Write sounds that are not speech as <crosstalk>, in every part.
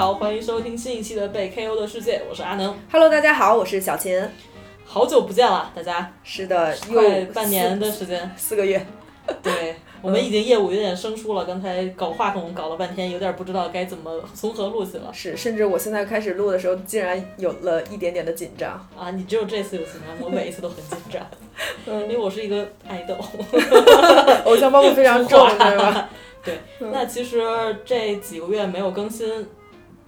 好，欢迎收听新一期的被 KO 的世界，我是阿能。Hello，大家好，我是小秦。好久不见了，大家，是的，快又半年的时间。四个月。对 <laughs> 我们已经业务有点生疏了，刚才搞话筒搞了半天，有点不知道该怎么从何录起了。是，甚至我现在开始录的时候，竟然有了一点点的紧张。啊，你只有这次有紧张，我每一次都很紧张，<laughs> 因为我是一个爱豆，<laughs> 偶像包袱非常重，对吧？对，那其实这几个月没有更新，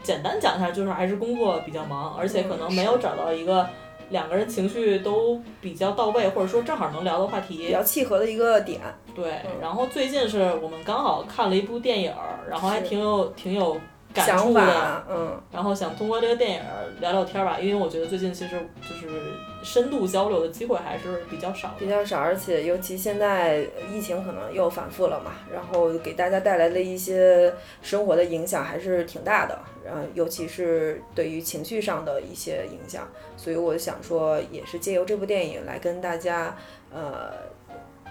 简单讲一下，就是还是工作比较忙，而且可能没有找到一个两个人情绪都比较到位，或者说正好能聊的话题。比。较契合的一个点。对，然后最近是我们刚好看了一部电影儿，然后还挺有挺有感触的，嗯，然后想通过这个电影儿聊聊天儿吧，因为我觉得最近其实就是深度交流的机会还是比较少。比较少，而且尤其现在疫情可能又反复了嘛，然后给大家带来的一些生活的影响还是挺大的，然后尤其是对于情绪上的一些影响，所以我想说，也是借由这部电影来跟大家呃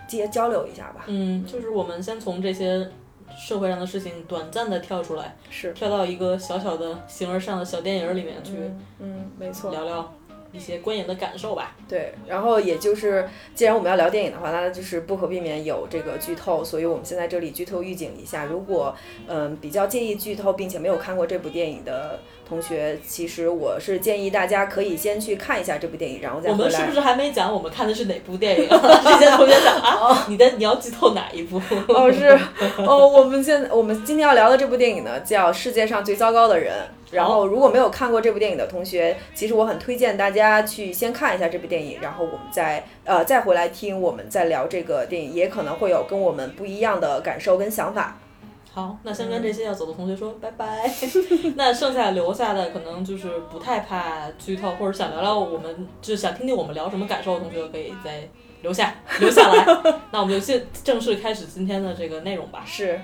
接交流一下吧。嗯，就是我们先从这些社会上的事情短暂的跳出来，是，跳到一个小小的形而上的小电影儿里面去嗯嗯，没错。聊聊一些观影的感受吧。对，然后也就是，既然我们要聊电影的话，那就是不可避免有这个剧透，所以我们现在这里剧透预警一下，如果嗯比较介意剧透，并且没有看过这部电影的同学，其实我是建议大家可以先去看一下这部电影，然后再回来。我们是不是还没讲我们看的是哪部电影？<laughs> 这些同学想啊，你的你要剧透哪一部？<laughs> 哦，是哦，我们现在我们今天要聊的这部电影呢，叫《世界上最糟糕的人》。然后，如果没有看过这部电影的同学，其实我很推荐大家去先看一下这部电影，然后我们再呃再回来听我们再聊这个电影，也可能会有跟我们不一样的感受跟想法。好，那先跟这些要走的同学说拜拜。<laughs> 那剩下留下的可能就是不太怕剧透，或者想聊聊我们，就是想听听我们聊什么感受的同学，可以再留下留下来。<laughs> 那我们就先正式开始今天的这个内容吧。是，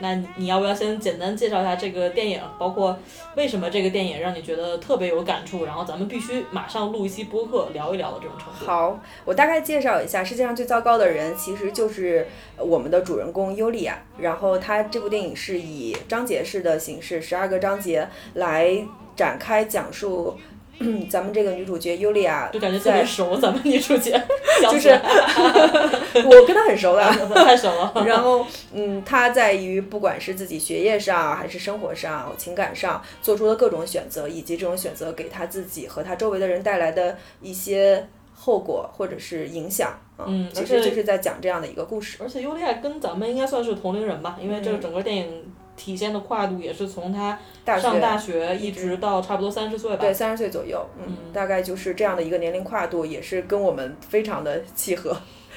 那你要不要先简单介绍一下这个电影，包括为什么这个电影让你觉得特别有感触，然后咱们必须马上录一期播客聊一聊的这种程度？好，我大概介绍一下，世界上最糟糕的人其实就是我们的主人公尤利亚。然后他这部电影是以章节式的形式，十二个章节来展开讲述。<clears throat> 咱们这个女主角尤利亚就感觉特别熟，咱们女主角 <laughs> 就是 <laughs> 我跟她很熟的，<laughs> 太熟了。然后，嗯，她在于不管是自己学业上，还是生活上、情感上做出的各种选择，以及这种选择给她自己和她周围的人带来的一些后果或者是影响。嗯，其实就是在讲这样的一个故事。而且尤利亚跟咱们应该算是同龄人吧，因为这个整个电影体现的跨度也是从他上大学一直到差不多三十岁吧。对，三十岁左右，嗯，大概就是这样的一个年龄跨度，也是跟我们非常的契合。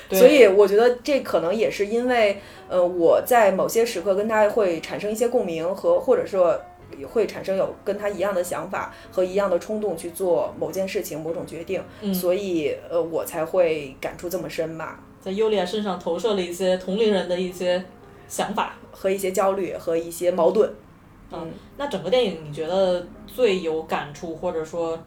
所以我觉得这可能也是因为，呃，我在某些时刻跟他会产生一些共鸣和，或者说会产生有跟他一样的想法和一样的冲动去做某件事情、某种决定，嗯、所以呃，我才会感触这么深吧。在优利亚身上投射了一些同龄人的一些想法和一些焦虑和一些矛盾。嗯，那整个电影你觉得最有感触，或者说？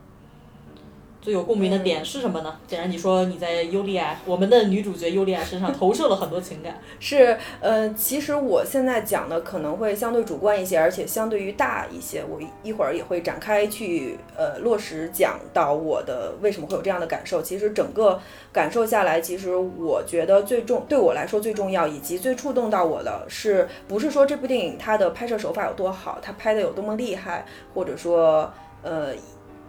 最有共鸣的点是什么呢？既然你说你在尤利娅，我们的女主角尤利娅身上投射了很多情感，是呃，其实我现在讲的可能会相对主观一些，而且相对于大一些。我一会儿也会展开去呃落实讲到我的为什么会有这样的感受。其实整个感受下来，其实我觉得最重对我来说最重要以及最触动到我的是，不是说这部电影它的拍摄手法有多好，它拍的有多么厉害，或者说呃。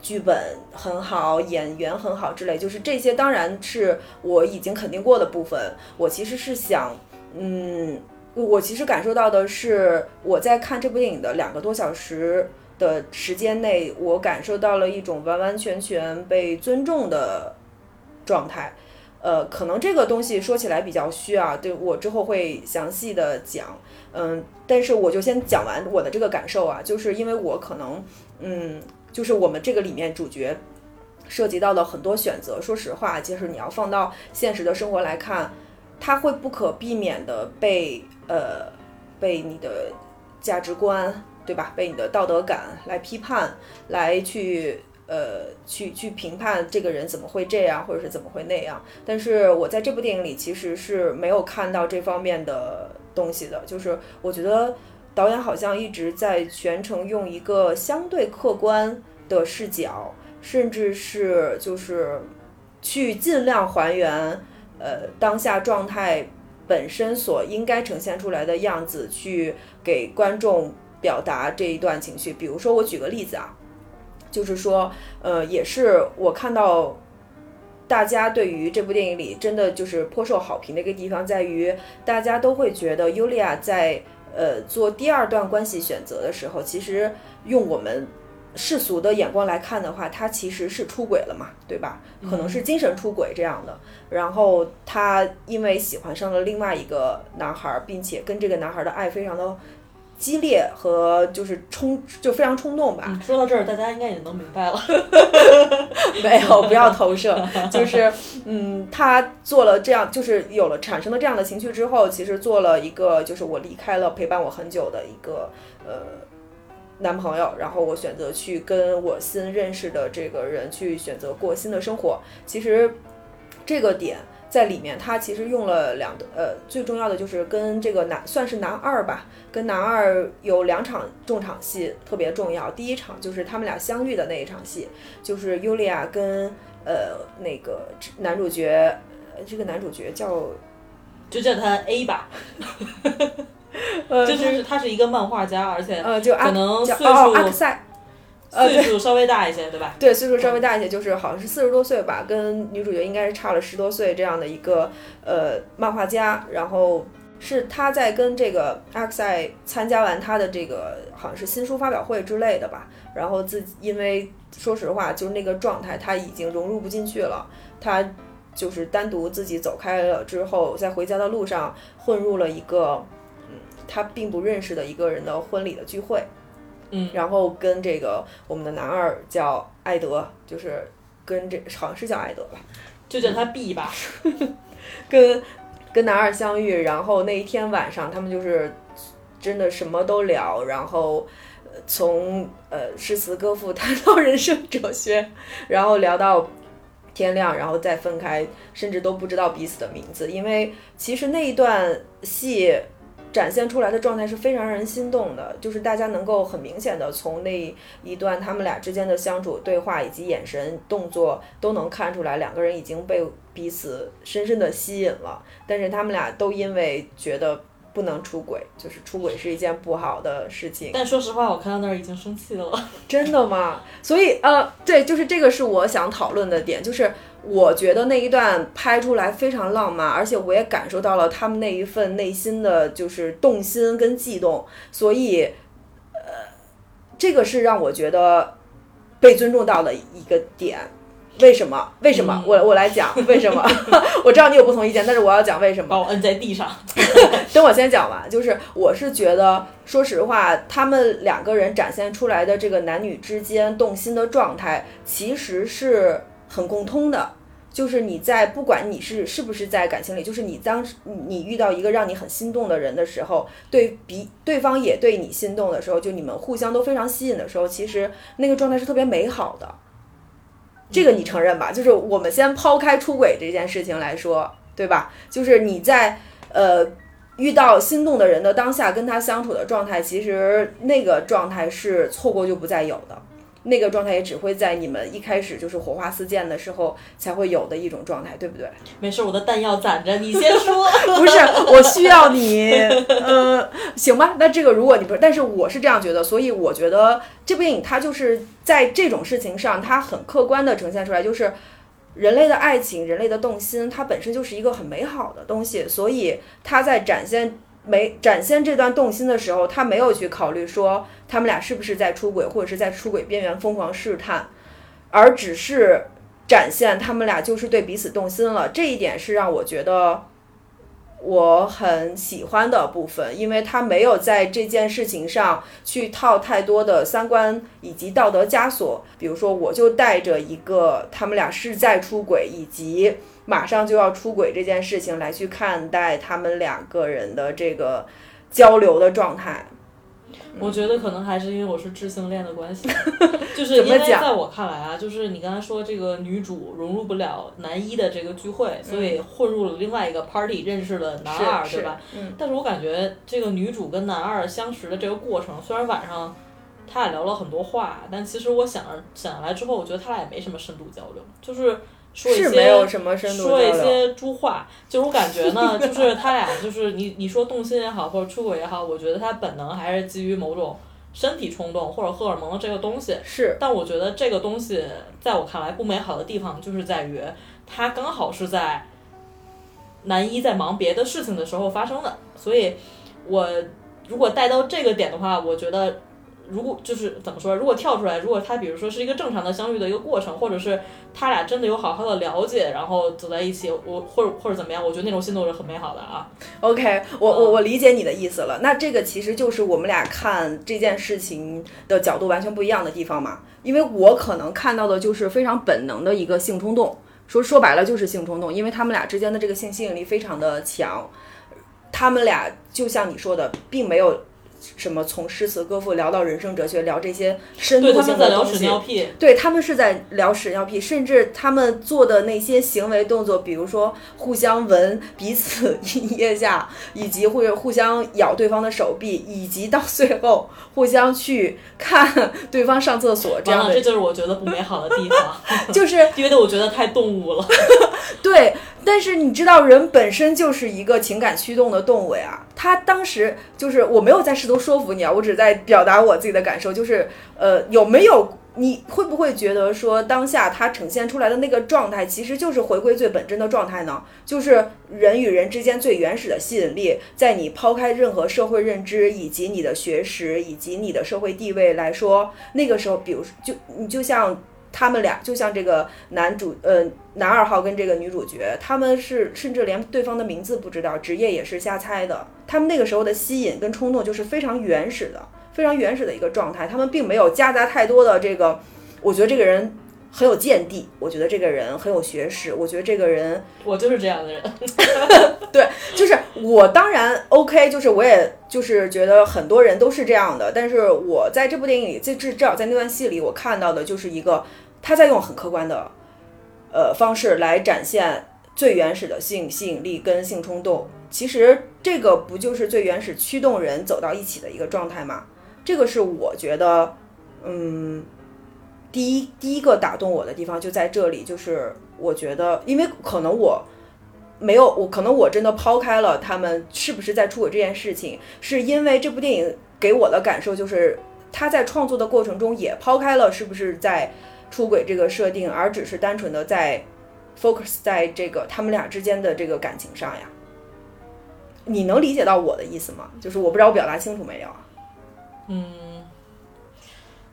剧本很好，演员很好之类，就是这些，当然是我已经肯定过的部分。我其实是想，嗯，我其实感受到的是，我在看这部电影的两个多小时的时间内，我感受到了一种完完全全被尊重的状态。呃，可能这个东西说起来比较虚啊，对我之后会详细的讲。嗯，但是我就先讲完我的这个感受啊，就是因为我可能，嗯。就是我们这个里面主角涉及到了很多选择，说实话，就是你要放到现实的生活来看，他会不可避免的被呃被你的价值观对吧，被你的道德感来批判，来去呃去去评判这个人怎么会这样，或者是怎么会那样。但是我在这部电影里其实是没有看到这方面的东西的，就是我觉得。导演好像一直在全程用一个相对客观的视角，甚至是就是去尽量还原呃当下状态本身所应该呈现出来的样子，去给观众表达这一段情绪。比如说，我举个例子啊，就是说，呃，也是我看到。大家对于这部电影里真的就是颇受好评的一个地方，在于大家都会觉得尤利亚在呃做第二段关系选择的时候，其实用我们世俗的眼光来看的话，他其实是出轨了嘛，对吧？可能是精神出轨这样的。然后他因为喜欢上了另外一个男孩，并且跟这个男孩的爱非常的。激烈和就是冲就非常冲动吧。说到这儿，大家应该也能明白了。<laughs> 没有，不要投射。<laughs> 就是嗯，他做了这样，就是有了产生了这样的情绪之后，其实做了一个，就是我离开了陪伴我很久的一个呃男朋友，然后我选择去跟我新认识的这个人去选择过新的生活。其实这个点。在里面，他其实用了两呃，最重要的就是跟这个男算是男二吧，跟男二有两场重场戏特别重要。第一场就是他们俩相遇的那一场戏，就是尤利亚跟呃那个男主角，这个男主角叫就叫他 A 吧，<laughs> 呃 <laughs> 就是他是一个漫画家，而且呃就可能岁数。岁数稍微大一些，对吧？对，岁数稍微大一些，就是好像是四十多岁吧，跟女主角应该是差了十多岁这样的一个呃漫画家。然后是他在跟这个阿克塞参加完他的这个好像是新书发表会之类的吧。然后自己因为说实话，就是那个状态他已经融入不进去了，他就是单独自己走开了之后，在回家的路上混入了一个嗯他并不认识的一个人的婚礼的聚会。嗯，然后跟这个我们的男二叫艾德，就是跟这好像是叫艾德吧，就叫他 B 吧，<laughs> 跟跟男二相遇，然后那一天晚上他们就是真的什么都聊，然后从呃诗词歌赋谈到人生哲学，然后聊到天亮，然后再分开，甚至都不知道彼此的名字，因为其实那一段戏。展现出来的状态是非常让人心动的，就是大家能够很明显的从那一段他们俩之间的相处、对话以及眼神、动作都能看出来，两个人已经被彼此深深的吸引了。但是他们俩都因为觉得不能出轨，就是出轨是一件不好的事情。但说实话，我看到那儿已经生气了。<laughs> 真的吗？所以呃，对，就是这个是我想讨论的点，就是。我觉得那一段拍出来非常浪漫，而且我也感受到了他们那一份内心的就是动心跟悸动，所以，呃，这个是让我觉得被尊重到的一个点。为什么？为什么？我我来讲 <laughs> 为什么？<laughs> 我知道你有不同意见，但是我要讲为什么。把我摁在地上。<laughs> 等我先讲完，就是我是觉得，说实话，他们两个人展现出来的这个男女之间动心的状态，其实是很共通的。就是你在不管你是是不是在感情里，就是你当你遇到一个让你很心动的人的时候，对比对方也对你心动的时候，就你们互相都非常吸引的时候，其实那个状态是特别美好的。这个你承认吧？就是我们先抛开出轨这件事情来说，对吧？就是你在呃遇到心动的人的当下，跟他相处的状态，其实那个状态是错过就不再有的。那个状态也只会在你们一开始就是火花四溅的时候才会有的一种状态，对不对？没事，我的弹药攒着，你先说。<laughs> 不是，我需要你。<laughs> 呃，行吧，那这个如果你不是，但是我是这样觉得，所以我觉得这部电影它就是在这种事情上，它很客观的呈现出来，就是人类的爱情、人类的动心，它本身就是一个很美好的东西，所以它在展现。没展现这段动心的时候，他没有去考虑说他们俩是不是在出轨，或者是在出轨边缘疯狂试探，而只是展现他们俩就是对彼此动心了。这一点是让我觉得我很喜欢的部分，因为他没有在这件事情上去套太多的三观以及道德枷锁。比如说，我就带着一个他们俩是在出轨以及。马上就要出轨这件事情来去看待他们两个人的这个交流的状态，我觉得可能还是因为我是智性恋的关系，<laughs> 就是因为在我看来啊，就是你刚才说这个女主融入不了男一的这个聚会，所以混入了另外一个 party 认识了男二，对吧？嗯。但是我感觉这个女主跟男二相识的这个过程，虽然晚上他俩聊了很多话，但其实我想想来之后，我觉得他俩也没什么深度交流，就是说一些说一些猪话。就是我感觉呢，<laughs> 就是他俩就是你你说动心也好，或者出轨也好，我觉得他本能还是基于某种。身体冲动或者荷尔蒙的这个东西是，但我觉得这个东西在我看来不美好的地方就是在于，他刚好是在男一在忙别的事情的时候发生的，所以我如果带到这个点的话，我觉得。如果就是怎么说，如果跳出来，如果他比如说是一个正常的相遇的一个过程，或者是他俩真的有好好的了解，然后走在一起，我或者或者怎么样，我觉得那种心动是很美好的啊。OK，我我我理解你的意思了。那这个其实就是我们俩看这件事情的角度完全不一样的地方嘛。因为我可能看到的就是非常本能的一个性冲动，说说白了就是性冲动，因为他们俩之间的这个性吸引力非常的强，他们俩就像你说的，并没有。什么从诗词歌赋聊到人生哲学，聊这些深度性的东西。对他们是在聊屎尿屁，甚至他们做的那些行为动作，比如说互相闻彼此腋下，以及或者互相咬对方的手臂，以及到最后互相去看对方上厕所这样的。<laughs> 这就是我觉得不美好的地方，<laughs> 就是因为我觉得太动物了。<laughs> 对。但是你知道，人本身就是一个情感驱动的动物呀。他当时就是我没有在试图说服你啊，我只在表达我自己的感受。就是呃，有没有你会不会觉得说，当下他呈现出来的那个状态，其实就是回归最本真的状态呢？就是人与人之间最原始的吸引力，在你抛开任何社会认知以及你的学识以及你的社会地位来说，那个时候，比如就你就像。他们俩就像这个男主，呃，男二号跟这个女主角，他们是甚至连对方的名字不知道，职业也是瞎猜的。他们那个时候的吸引跟冲动就是非常原始的，非常原始的一个状态。他们并没有夹杂太多的这个，我觉得这个人很有见地，我觉得这个人很有学识，我觉得这个人，我就是这样的人。对，就是我当然 OK，就是我也就是觉得很多人都是这样的，但是我在这部电影里，至至少在那段戏里，我看到的就是一个。他在用很客观的，呃方式来展现最原始的性吸引力跟性冲动。其实这个不就是最原始驱动人走到一起的一个状态吗？这个是我觉得，嗯，第一第一个打动我的地方就在这里，就是我觉得，因为可能我没有我，可能我真的抛开了他们是不是在出轨这件事情，是因为这部电影给我的感受就是他在创作的过程中也抛开了是不是在。出轨这个设定，而只是单纯的在 focus 在这个他们俩之间的这个感情上呀。你能理解到我的意思吗？就是我不知道我表达清楚没有啊？嗯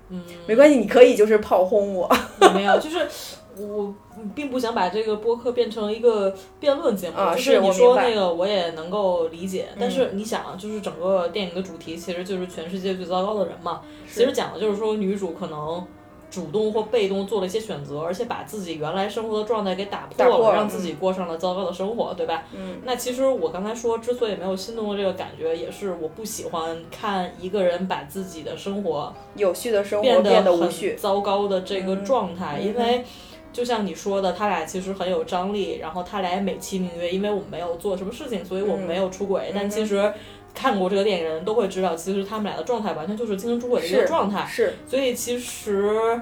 嗯，没关系，你可以就是炮轰我。没有，就是我并不想把这个播客变成一个辩论节目。啊，是你说那个我也能够理解，但是你想，就是整个电影的主题其实就是全世界最糟糕的人嘛。其实讲的就是说女主可能。主动或被动做了一些选择，而且把自己原来生活的状态给打破了，让自己过上了糟糕的生活，对吧？嗯。那其实我刚才说，之所以没有心动的这个感觉，也是我不喜欢看一个人把自己的生活有序的生活变得无序、糟糕的这个状态。因为就像你说的，他俩其实很有张力，然后他俩也美其名曰，因为我们没有做什么事情，所以我们没有出轨。但其实。看过这个电影的人都会知道，其实他们俩的状态完全就是精神出轨的一个状态。是，所以其实，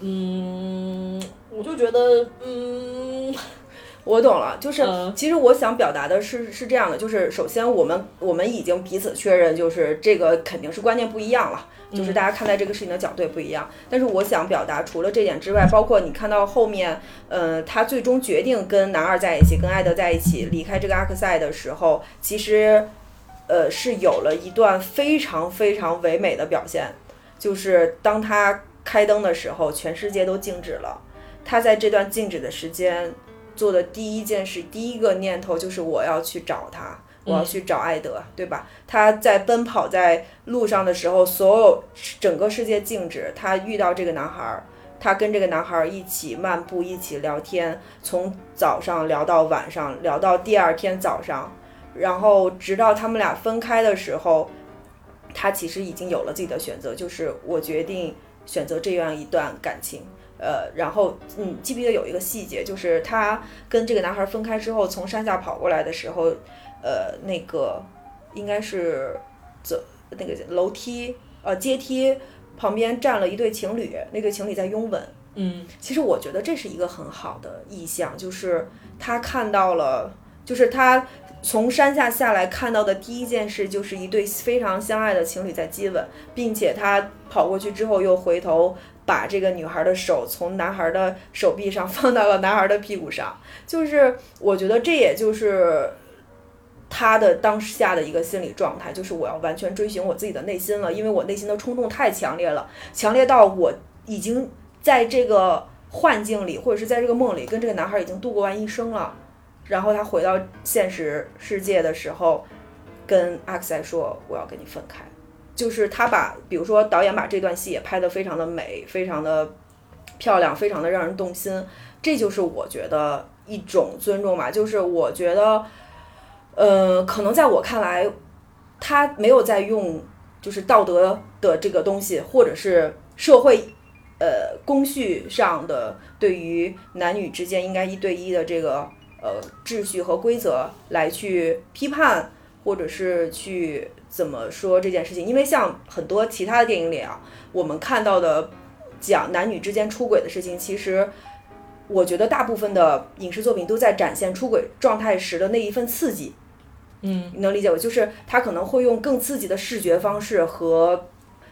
嗯，我就觉得，嗯，<laughs> 我懂了。就是，其实我想表达的是，是这样的，就是首先我们我们已经彼此确认，就是这个肯定是观念不一样了，就是大家看待这个事情的角度也不一样。但是我想表达，除了这点之外，包括你看到后面，呃，他最终决定跟男二在一起，跟艾德在一起，离开这个阿克塞的时候，其实。呃，是有了一段非常非常唯美的表现，就是当他开灯的时候，全世界都静止了。他在这段静止的时间做的第一件事，第一个念头就是我要去找他，我要去找艾德，对吧？他在奔跑在路上的时候，所有整个世界静止，他遇到这个男孩儿，他跟这个男孩一起漫步，一起聊天，从早上聊到晚上，聊到第二天早上。然后直到他们俩分开的时候，他其实已经有了自己的选择，就是我决定选择这样一段感情。呃，然后嗯，记不记得有一个细节，就是他跟这个男孩分开之后，从山下跑过来的时候，呃，那个应该是走那个楼梯呃阶梯旁边站了一对情侣，那对情侣在拥吻。嗯，其实我觉得这是一个很好的意象，就是他看到了，就是他从山下下来看到的第一件事，就是一对非常相爱的情侣在接吻，并且他跑过去之后又回头。把这个女孩的手从男孩的手臂上放到了男孩的屁股上，<laughs> 就是我觉得这也就是他的当下的一个心理状态，就是我要完全追寻我自己的内心了，因为我内心的冲动太强烈了，强烈到我已经在这个幻境里或者是在这个梦里跟这个男孩已经度过完一生了，然后他回到现实世界的时候，跟阿克塞说我要跟你分开。就是他把，比如说导演把这段戏也拍得非常的美，非常的漂亮，非常的让人动心。这就是我觉得一种尊重吧。就是我觉得，呃，可能在我看来，他没有在用就是道德的这个东西，或者是社会呃工序上的对于男女之间应该一对一的这个呃秩序和规则来去批判，或者是去。怎么说这件事情？因为像很多其他的电影里啊，我们看到的讲男女之间出轨的事情，其实我觉得大部分的影视作品都在展现出轨状态时的那一份刺激。嗯，你能理解我？就是他可能会用更刺激的视觉方式和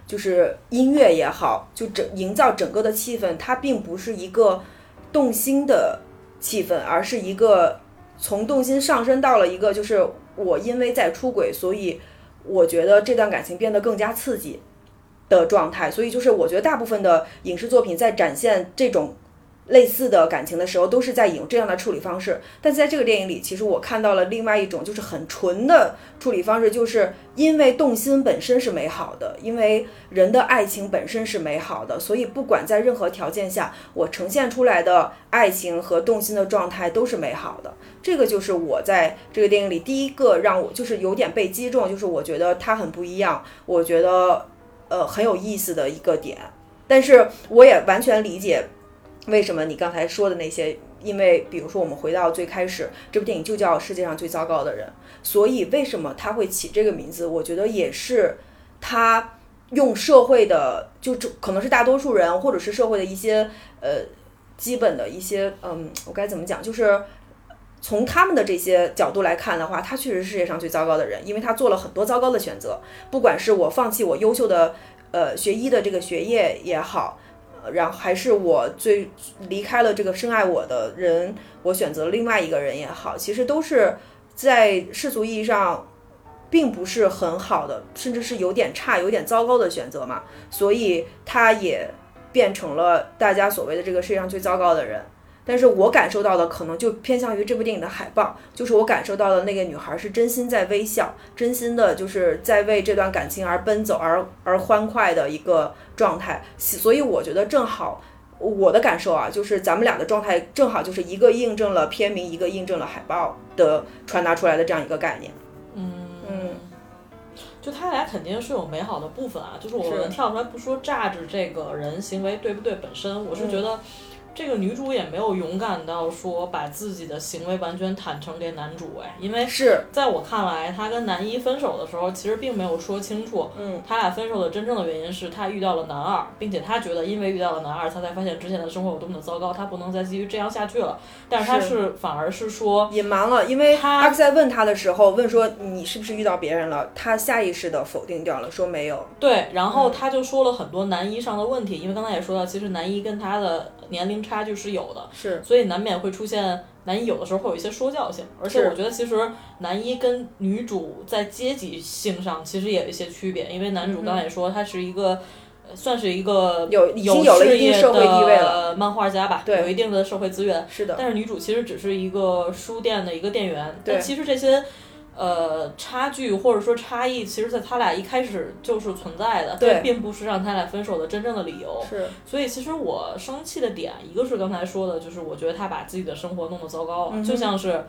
就是音乐也好，就整营造整个的气氛。它并不是一个动心的气氛，而是一个从动心上升到了一个就是我因为在出轨，所以。我觉得这段感情变得更加刺激的状态，所以就是我觉得大部分的影视作品在展现这种类似的感情的时候，都是在引用这样的处理方式。但在这个电影里，其实我看到了另外一种，就是很纯的处理方式，就是因为动心本身是美好的，因为人的爱情本身是美好的，所以不管在任何条件下，我呈现出来的爱情和动心的状态都是美好的。这个就是我在这个电影里第一个让我就是有点被击中，就是我觉得它很不一样，我觉得呃很有意思的一个点。但是我也完全理解为什么你刚才说的那些，因为比如说我们回到最开始，这部电影就叫《世界上最糟糕的人》，所以为什么他会起这个名字？我觉得也是他用社会的，就这可能是大多数人或者是社会的一些呃基本的一些嗯，我该怎么讲，就是。从他们的这些角度来看的话，他确实是世界上最糟糕的人，因为他做了很多糟糕的选择。不管是我放弃我优秀的呃学医的这个学业也好，然后还是我最离开了这个深爱我的人，我选择另外一个人也好，其实都是在世俗意义上并不是很好的，甚至是有点差、有点糟糕的选择嘛。所以他也变成了大家所谓的这个世界上最糟糕的人。但是我感受到的可能就偏向于这部电影的海报，就是我感受到的那个女孩是真心在微笑，真心的就是在为这段感情而奔走，而而欢快的一个状态。所以我觉得正好我的感受啊，就是咱们俩的状态正好就是一个印证了片名，一个印证了海报的传达出来的这样一个概念。嗯嗯，就他俩肯定是有美好的部分啊，就是我们跳出来不说榨着这个人行为对不对本身，我是觉得。这个女主也没有勇敢到说把自己的行为完全坦诚给男主哎，因为是在我看来，她跟男一分手的时候，其实并没有说清楚，嗯，他俩分手的真正的原因是她遇到了男二，并且她觉得因为遇到了男二，她才发现之前的生活有多么的糟糕，她不能再继续这样下去了。但是她是反而是说隐瞒了，因为阿克塞问他的时候问说你是不是遇到别人了，她下意识的否定掉了，说没有。对，然后她就说了很多男一上的问题，因为刚才也说到，其实男一跟她的。年龄差距是有的，是，所以难免会出现男一有的时候会有一些说教性，而且我觉得其实男一跟女主在阶级性上其实也有一些区别，因为男主刚才也说他是一个算是一个有已经有了一定社会地位了漫画家吧，对，有一定的社会资源，是的，但是女主其实只是一个书店的一个店员，但其实这些。呃，差距或者说差异，其实在他俩一开始就是存在的，对，并不是让他俩分手的真正的理由。是，所以其实我生气的点，一个是刚才说的，就是我觉得他把自己的生活弄得糟糕，就像是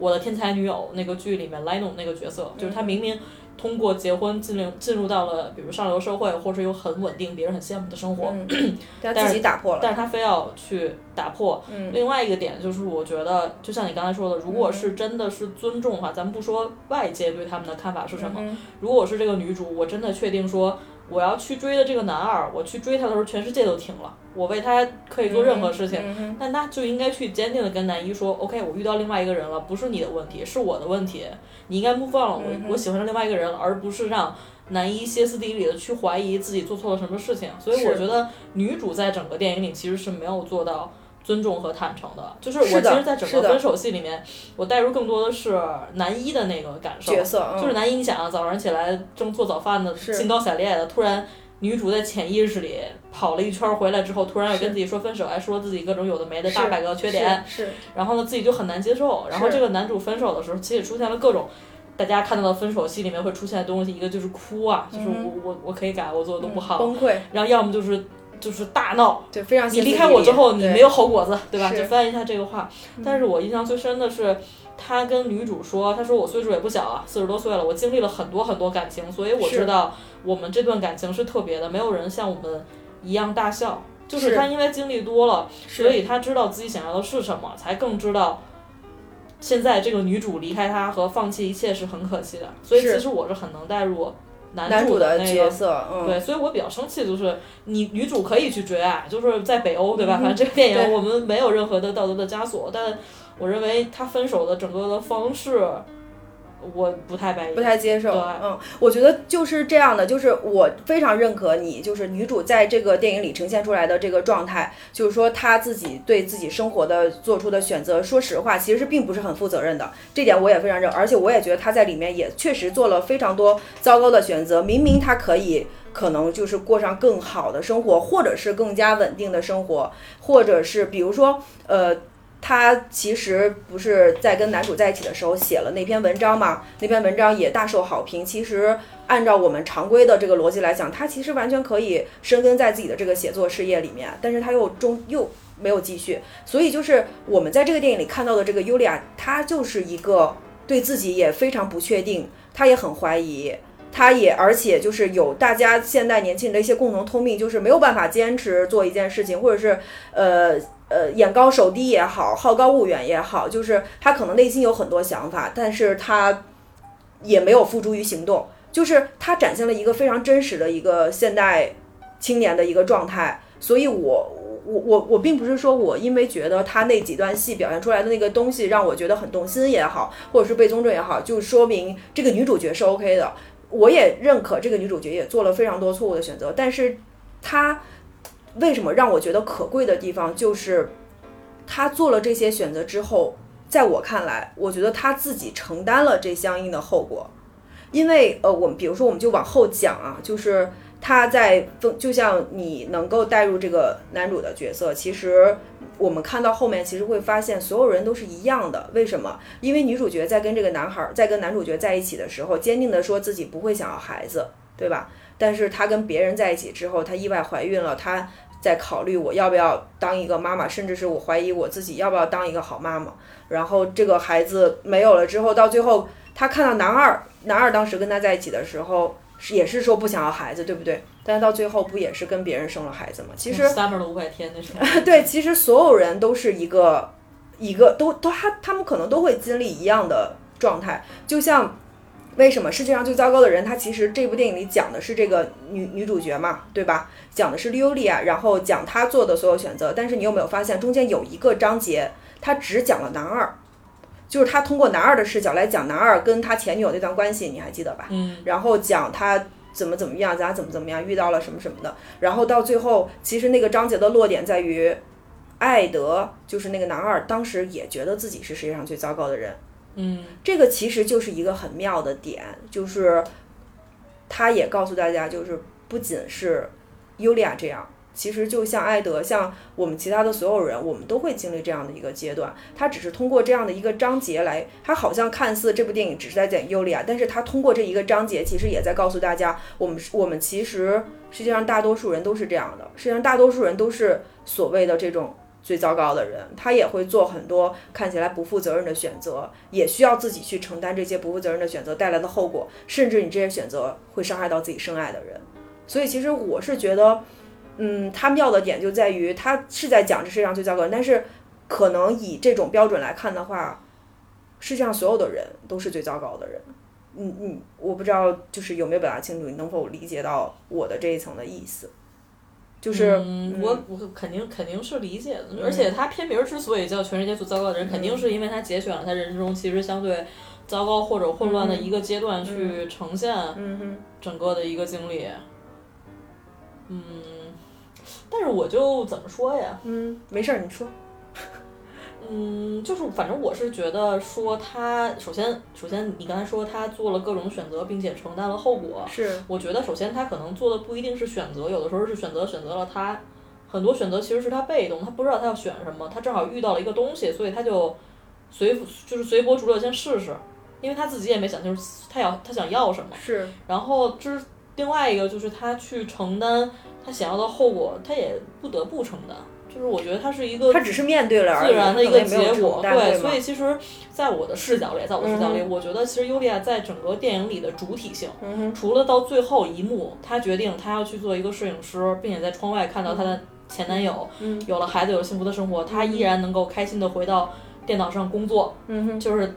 我的天才女友》那个剧里面莱农那个角色，就是他明明通过结婚进入进入到了比如上流社会，或者有很稳定、别人很羡慕的生活，<clears throat> 但自己打破了，但是他非要去打破。另外一个点就是，我觉得就像你刚才说的，如果是真的是尊重的话，咱们不说外界对他们的看法是什么，如果我是这个女主，我真的确定说。我要去追的这个男二，我去追他的时候，全世界都停了。我为他可以做任何事情，但他就应该去坚定的跟男一说：“OK，我遇到另外一个人了，不是你的问题，是我的问题。你应该 move on 了。我我喜欢上另外一个人了，而不是让男一歇斯底里的去怀疑自己做错了什么事情。所以我觉得女主在整个电影里其实是没有做到。尊重和坦诚的，就是我其实，在整个分手戏里面，我带入更多的是男一的那个感受，角色，就是男一，你想啊，早上起来正做早饭呢，兴高采烈的，突然女主在潜意识里跑了一圈回来之后，突然又跟自己说分手，还说自己各种有的没的大百个缺点，是，然后呢，自己就很难接受，然后这个男主分手的时候，其实也出现了各种大家看到的分手戏里面会出现的东西，一个就是哭啊，就是我我我可以改，我做的都不好，崩溃，然后要么就是。就是大闹，对，非常。你离开我之后，你没有好果子，对吧？就翻译一下这个话。但是我印象最深的是，他跟女主说：“他说我岁数也不小啊，四十多岁了，我经历了很多很多感情，所以我知道我们这段感情是特别的，没有人像我们一样大笑。就是他因为经历多了，所以他知道自己想要的是什么，才更知道现在这个女主离开他和放弃一切是很可惜的。所以其实我是很能代入。”男主的角色，嗯对，所以我比较生气，就是你女主可以去追爱，就是在北欧，对吧？反正这个电影我们没有任何的道德的枷锁，但我认为他分手的整个的方式。我不太白，不太接受。嗯，我觉得就是这样的，就是我非常认可你，就是女主在这个电影里呈现出来的这个状态，就是说她自己对自己生活的做出的选择，说实话，其实是并不是很负责任的。这点我也非常认，而且我也觉得她在里面也确实做了非常多糟糕的选择。明明她可以可能就是过上更好的生活，或者是更加稳定的生活，或者是比如说，呃。他其实不是在跟男主在一起的时候写了那篇文章嘛？那篇文章也大受好评。其实按照我们常规的这个逻辑来讲，他其实完全可以深耕在自己的这个写作事业里面，但是他又中又没有继续。所以就是我们在这个电影里看到的这个尤利亚，她就是一个对自己也非常不确定，她也很怀疑，她也而且就是有大家现代年轻人的一些共同通病，就是没有办法坚持做一件事情，或者是呃。呃，眼高手低也好，好高骛远也好，就是他可能内心有很多想法，但是他也没有付诸于行动。就是他展现了一个非常真实的一个现代青年的一个状态。所以，我我我我并不是说我因为觉得他那几段戏表现出来的那个东西让我觉得很动心也好，或者是被尊重也好，就说明这个女主角是 OK 的。我也认可这个女主角也做了非常多错误的选择，但是她。为什么让我觉得可贵的地方，就是他做了这些选择之后，在我看来，我觉得他自己承担了这相应的后果。因为呃，我们比如说，我们就往后讲啊，就是他在就像你能够带入这个男主的角色，其实我们看到后面，其实会发现所有人都是一样的。为什么？因为女主角在跟这个男孩在跟男主角在一起的时候，坚定的说自己不会想要孩子，对吧？但是她跟别人在一起之后，她意外怀孕了，她在考虑我要不要当一个妈妈，甚至是我怀疑我自己要不要当一个好妈妈。然后这个孩子没有了之后，到最后她看到男二，男二当时跟她在一起的时候，也是说不想要孩子，对不对？但是到最后不也是跟别人生了孩子吗？其实三的五百天那是 <laughs> 对，其实所有人都是一个一个都都他他们可能都会经历一样的状态，就像。为什么世界上最糟糕的人？他其实这部电影里讲的是这个女女主角嘛，对吧？讲的是莉欧莉亚，然后讲她做的所有选择。但是你有没有发现，中间有一个章节，他只讲了男二，就是他通过男二的视角来讲男二跟他前女友那段关系，你还记得吧？嗯。然后讲他怎么怎么样，咱怎么怎么样，遇到了什么什么的。然后到最后，其实那个章节的落点在于，艾德就是那个男二，当时也觉得自己是世界上最糟糕的人。嗯，这个其实就是一个很妙的点，就是他也告诉大家，就是不仅是尤利亚这样，其实就像艾德，像我们其他的所有人，我们都会经历这样的一个阶段。他只是通过这样的一个章节来，他好像看似这部电影只是在讲尤利亚，但是他通过这一个章节，其实也在告诉大家，我们我们其实世界上大多数人都是这样的，世界上大多数人都是所谓的这种最糟糕的人，他也会做很多看起来不负责任的选择，也需要自己去承担这些不负责任的选择带来的后果，甚至你这些选择会伤害到自己深爱的人。所以其实我是觉得，嗯，他妙的点就在于他是在讲这世界上最糟糕的，但是可能以这种标准来看的话，世界上所有的人都是最糟糕的人。嗯嗯，我不知道就是有没有表达清楚，你能否理解到我的这一层的意思？就是嗯，我我肯定肯定是理解的，而且他片名之所以叫全世界最糟糕的人，肯定是因为他节选了他人生中其实相对糟糕或者混乱的一个阶段去呈现整个的一个经历。嗯，但是我就怎么说呀？嗯，没事儿，你说。嗯，就是反正我是觉得说他首先首先你刚才说他做了各种选择，并且承担了后果。是。我觉得首先他可能做的不一定是选择，有的时候是选择选择了他很多选择其实是他被动，他不知道他要选什么，他正好遇到了一个东西，所以他就随就是随波逐流先试试，因为他自己也没想清楚他要他想要什么。是。然后这是另外一个就是他去承担他想要的后果，他也不得不承担。就是我觉得它是一个，他只是面对了自然的一个结果，对，所以其实，在我的视角里，在我的视角里，我觉得其实尤利亚在整个电影里的主体性，除了到最后一幕，她决定她要去做一个摄影师，并且在窗外看到她的前男友，有了孩子，有幸福的生活，她依然能够开心的回到电脑上工作，就是，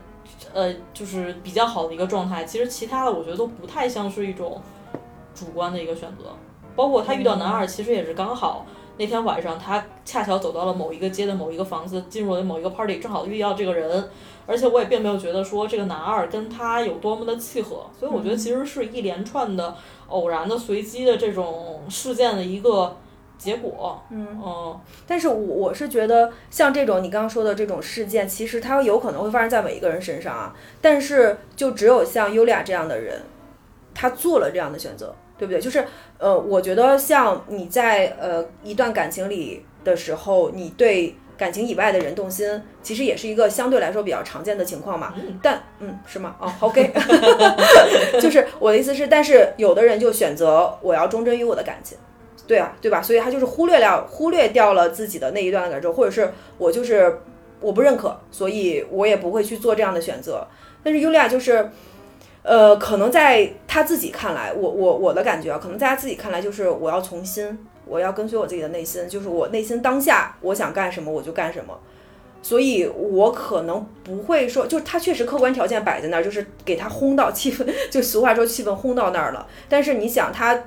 呃，就是比较好的一个状态。其实其他的，我觉得都不太像是一种主观的一个选择，包括她遇到男二，其实也是刚好。那天晚上，他恰巧走到了某一个街的某一个房子，进入了某一个 party，正好遇到这个人，而且我也并没有觉得说这个男二跟他有多么的契合，所以我觉得其实是一连串的偶然的、随机的这种事件的一个结果。嗯，但是我我是觉得，像这种你刚刚说的这种事件，其实它有可能会发生在每一个人身上啊，但是就只有像优利亚这样的人，他做了这样的选择。对不对？就是，呃，我觉得像你在呃一段感情里的时候，你对感情以外的人动心，其实也是一个相对来说比较常见的情况嘛。但，嗯，是吗？哦，OK，<laughs> <laughs> 就是我的意思是，但是有的人就选择我要忠贞于我的感情，对啊，对吧？所以他就是忽略了忽略掉了自己的那一段的感受，或者是我就是我不认可，所以我也不会去做这样的选择。但是尤利亚就是。呃，可能在他自己看来，我我我的感觉啊，可能在他自己看来，就是我要从心，我要跟随我自己的内心，就是我内心当下我想干什么我就干什么，所以我可能不会说，就是他确实客观条件摆在那儿，就是给他轰到气氛，<laughs> 就俗话说气氛轰到那儿了。但是你想，他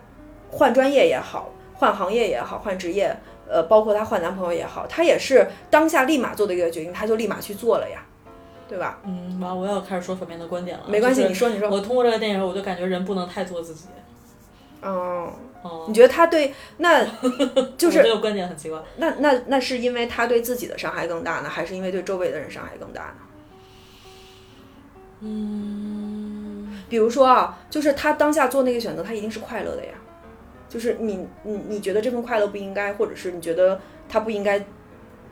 换专业也好，换行业也好，换职业，呃，包括他换男朋友也好，他也是当下立马做的一个决定，他就立马去做了呀。对吧？嗯，完，我要开始说反面的观点了。没关系，你说，你说。我通过这个电影，我就感觉人不能太做自己。哦。哦。你觉得他对那，<laughs> 就是这个观点很奇怪。那那那是因为他对自己的伤害更大呢，还是因为对周围的人伤害更大呢？嗯。比如说啊，就是他当下做那个选择，他一定是快乐的呀。就是你你你觉得这份快乐不应该，或者是你觉得他不应该。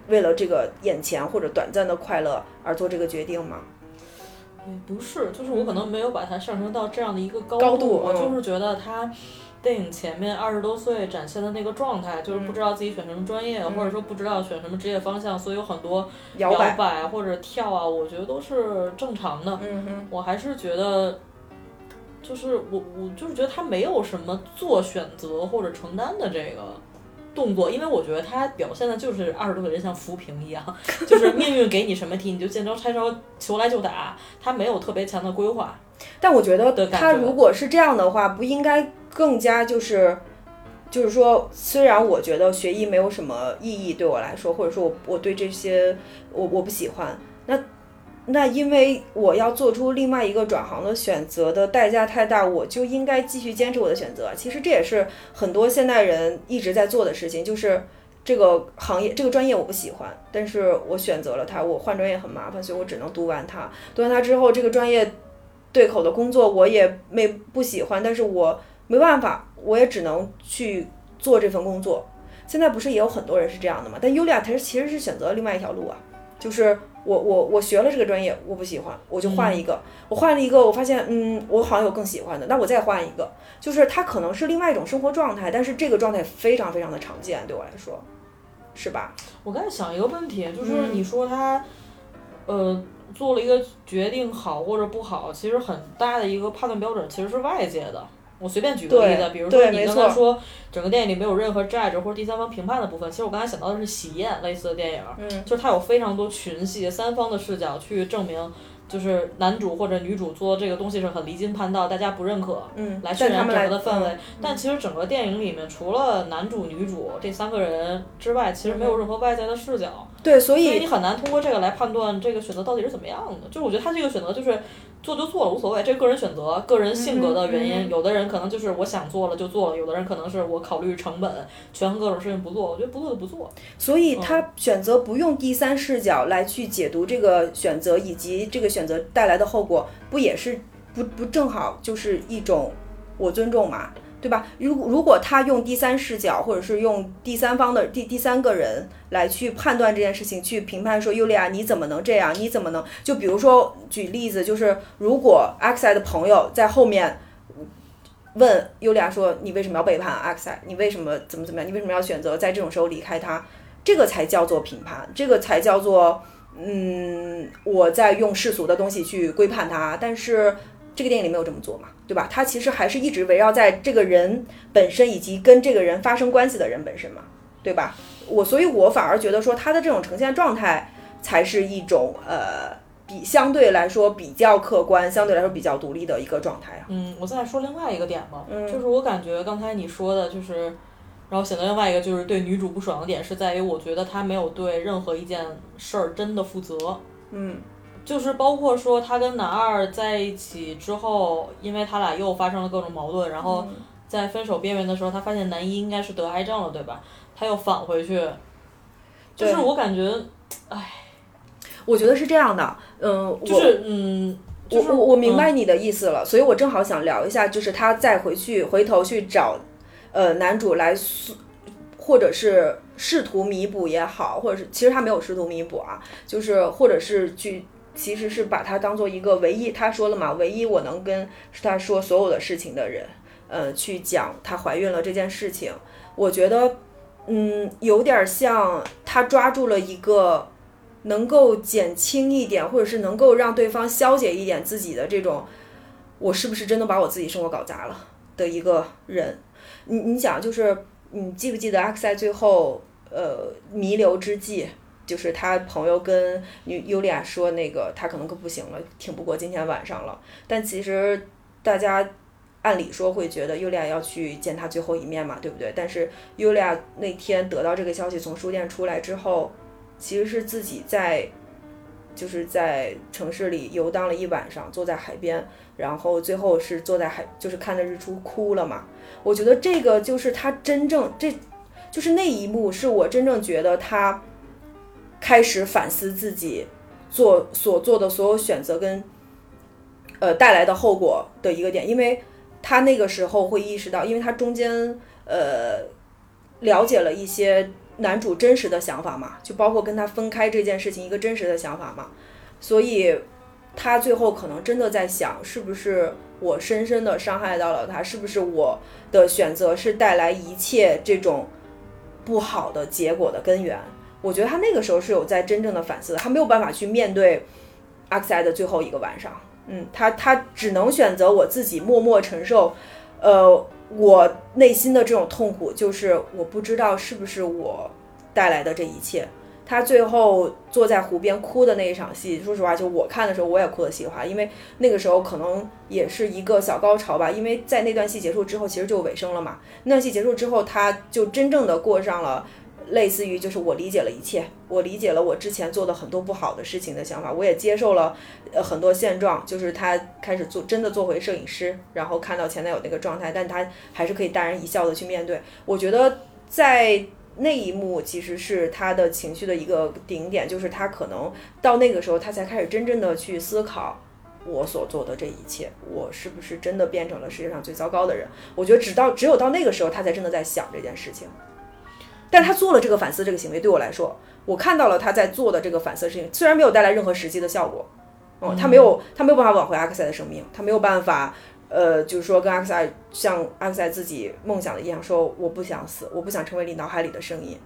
为了这个眼前或者短暂的快乐而做这个决定吗？也不是，就是我可能没有把它上升到这样的一个高度。我就是觉得他电影前面二十多岁展现的那个状态，就是不知道自己选什么专业，或者说不知道选什么职业方向，所以有很多摇摆或者跳啊，我觉得都是正常的。嗯我还是觉得，就是我我就是觉得他没有什么做选择或者承担的这个。动作，因为我觉得他表现的就是二十多个人像浮萍一样，<laughs> 就是命运给你什么题你就见招拆招，求来就打，他没有特别强的规划。但我觉得他如果是这样的话，不应该更加就是，就是说，虽然我觉得学医没有什么意义对我来说，或者说我我对这些我我不喜欢，那。那因为我要做出另外一个转行的选择的代价太大，我就应该继续坚持我的选择。其实这也是很多现代人一直在做的事情，就是这个行业、这个专业我不喜欢，但是我选择了它，我换专业很麻烦，所以我只能读完它。读完它之后，这个专业对口的工作我也没不喜欢，但是我没办法，我也只能去做这份工作。现在不是也有很多人是这样的吗？但尤利亚她其实是选择了另外一条路啊，就是。我我我学了这个专业，我不喜欢，我就换一个。我换了一个，我发现，嗯，我好像有更喜欢的，那我再换一个。就是它可能是另外一种生活状态，但是这个状态非常非常的常见，对我来说。是吧？我刚才想一个问题，就是嗯你说他，呃，做了一个决定好或者不好，其实很大的一个判断标准其实是外界的。我随便举个例子，比如说你刚才说整个电影里没有任何 judge 或者第三方评判的部分，其实我刚才想到的是《喜宴》类似的电影，嗯，就是它有非常多群戏、三方的视角去证明，就是男主或者女主做这个东西是很离经叛道，大家不认可，嗯，来渲染整个的氛围。嗯但其实整个电影里面，除了男主、女主这三个人之外，其实没有任何外在的视角，对，所以你很难通过这个来判断这个选择到底是怎么样的。就是我觉得他这个选择就是做就做了无所谓，这个人选择、个人性格的原因。有的人可能就是我想做了就做了，有的人可能是我考虑成本，权衡各种事情不做。我觉得不做就不做。所以他选择不用第三视角来去解读这个选择以及这个选择带来的后果，不也是不不正好就是一种我尊重嘛，对吧？如如果他用第三视角或者是用第三方的第第三个人来去判断这件事情，去评判说尤利亚你怎么能这样？你怎么能就比如说举例子，就是如果 X I 的朋友在后面。问尤利亚说：“你为什么要背叛 X I？你为什么怎么怎么样？你为什么要选择在这种时候离开他？这个才叫做评判，这个才叫做嗯，我在用世俗的东西去规判他。但是这个电影里没有这么做嘛，对吧？他其实还是一直围绕在这个人本身以及跟这个人发生关系的人本身嘛，对吧？我所以，我反而觉得说他的这种呈现状态才是一种呃。”比相对来说比较客观，相对来说比较独立的一个状态啊。嗯，我再说另外一个点吧，嗯就是我感觉刚才你说的，就是，然后显得另外一个就是对女主不爽的点是在于，我觉得她没有对任何一件事儿真的负责。嗯就是包括说他跟男二在一起之后，因为他俩又发生了各种矛盾，然后在分手边缘的时候，他发现男一应该是得癌症了，对吧？他又返回去，就是我感觉我觉得是这样的，嗯，就是嗯，就是我我我明白嗯你的意思了，所以我正好想聊一下，就是他再回去回头去找，呃，男主来诉，或者是试图弥补也好，或者是其实他没有试图弥补啊，就是或者是去，其实是把他当做一个唯一，他说了嘛，唯一我能跟他说所有的事情的人，呃，去讲她怀孕了这件事情，我觉得，嗯，有点像他抓住了一个。能够减轻一点，或者是能够让对方消解一点自己的这种，我是不是真的把我自己生活搞砸了的一个人？你你想，就是你记不记得阿克塞最后呃弥留之际，就是他朋友跟女尤利亚说，那个他可能可不行了，挺不过今天晚上了。但其实大家按理说会觉得尤利亚要去见他最后一面嘛，对不对？但是尤利亚那天得到这个消息，从书店出来之后。其实是自己在，就是在城市里游荡了一晚上，坐在海边，然后最后是坐在海，就是看着日出哭了嘛。我觉得这个就是他真正，这就是那一幕是我真正觉得他开始反思自己做所做的所有选择跟呃带来的后果的一个点，因为他那个时候会意识到，因为他中间呃了解了一些。男主真实的想法嘛，就包括跟他分开这件事情一个真实的想法嘛，所以他最后可能真的在想，是不是我深深的伤害到了他，是不是我的选择是带来一切这种不好的结果的根源？我觉得他那个时候是有在真正的反思，他没有办法去面对阿克塞的最后一个晚上，嗯，他他只能选择我自己默默承受，呃。我内心的这种痛苦，就是我不知道是不是我带来的这一切。他最后坐在湖边哭的那一场戏，说实话，就我看的时候，我也哭得稀里哗，因为那个时候可能也是一个小高潮吧。因为在那段戏结束之后，其实就尾声了嘛。那段戏结束之后，他就真正的过上了。类似于就是我理解了一切，我理解了我之前做的很多不好的事情的想法，我也接受了呃很多现状。就是他开始做真的做回摄影师，然后看到前男友那个状态，但他还是可以淡然一笑的去面对。我觉得在那一幕其实是他的情绪的一个顶点，就是他可能到那个时候他才开始真正的去思考我所做的这一切，我是不是真的变成了世界上最糟糕的人？我觉得直到只有到那个时候，他才真的在想这件事情。但他做了这个反思这个行为，对我来说，我看到了他在做的这个反思事情，虽然没有带来任何实际的效果，嗯，他没有他没有办法挽回阿克塞的生命，他没有办法，呃，就是说跟阿克塞像阿克塞自己梦想的一样，说我不想死，我不想成为你脑海里的声音，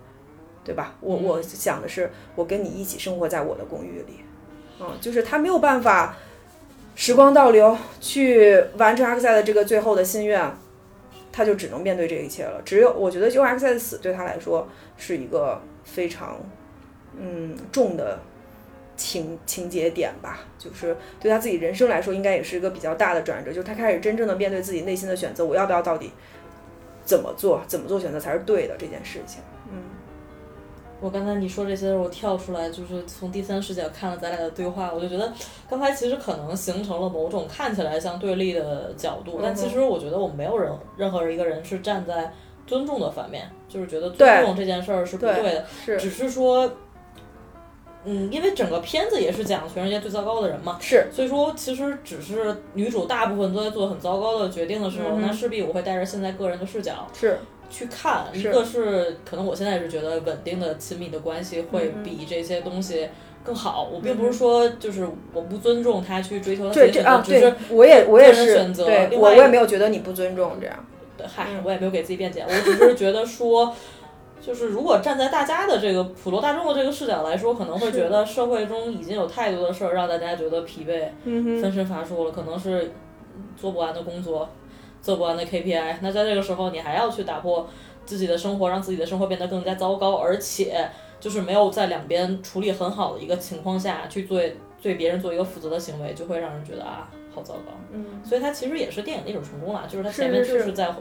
对吧？我我想的是，我跟你一起生活在我的公寓里，嗯，就是他没有办法时光倒流去完成阿克塞的这个最后的心愿，他就只能面对这一切了。只有我觉得，就阿克塞的死对他来说是一个非常嗯重的情情节点吧，就是对他自己人生来说，应该也是一个比较大的转折，就是他开始真正的面对自己内心的选择，我要不要到底怎么做，怎么做选择才是对的这件事情。嗯，我刚才你说这些，我跳出来就是从第三视角看了咱俩的对话，我就觉得刚才其实可能形成了某种看起来像对立的角度，但其实我觉得我们没有人任何一个人是站在尊重的反面，就是觉得尊重这件事儿是不对的，是只是。说。嗯，因为整个片子也是讲全世界最糟糕的人嘛，是，所以说其实只是女主大部分都在做很糟糕的决定的时候，那势必我会带着现在个人的视角是去看，一个是可能我现在是觉得稳定的亲密的关系会比这些东西更好，我并不是说就是我不尊重他去追求他自己的，只是我也我也是选择，我我也没有觉得你不尊重这样，嗨，我也没有给自己辩解，我只是觉得说。就是如果站在大家的这个普罗大众的这个视角来说，可能会觉得社会中已经有太多的事儿让大家觉得疲惫、分身乏术了。可能是做不完的工作，做不完的 KPI。那在这个时候，你还要去打破自己的生活，让自己的生活变得更加糟糕，而且就是没有在两边处理很好的一个情况下去做对别人做一个负责的行为，就会让人觉得啊，好糟糕。嗯，所以它其实也是电影的一种成功啦，就是它前面就是在。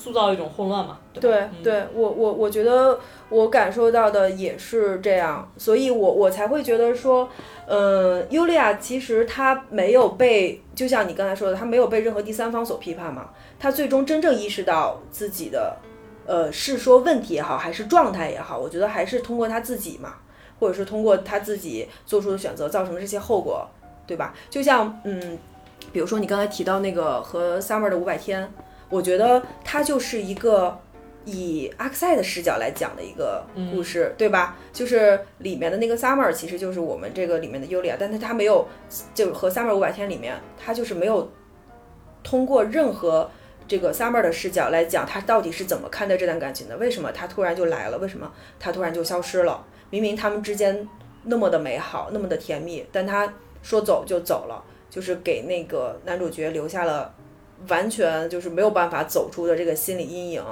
塑造一种混乱嘛？对对，我我我觉得我感受到的也是这样，所以我我才会觉得说，呃，尤利亚其实他没有被，就像你刚才说的，他没有被任何第三方所批判嘛。他最终真正意识到自己的，呃，是说问题也好，还是状态也好，我觉得还是通过他自己嘛，或者是通过他自己做出的选择造成这些后果，对吧？就像嗯，比如说你刚才提到那个和 Summer 的五百天。我觉得它就是一个以阿克塞的视角来讲的一个故事，对吧？就是里面的那个 Summer，其实就是我们这个里面的尤里亚，但是他没有，就和 Summer 五百天里面，他就是没有通过任何这个 Summer 的视角来讲，他到底是怎么看待这段感情的？为什么他突然就来了？为什么他突然就消失了？明明他们之间那么的美好，那么的甜蜜，但他说走就走了，就是给那个男主角留下了。完全就是没有办法走出的这个心理阴影，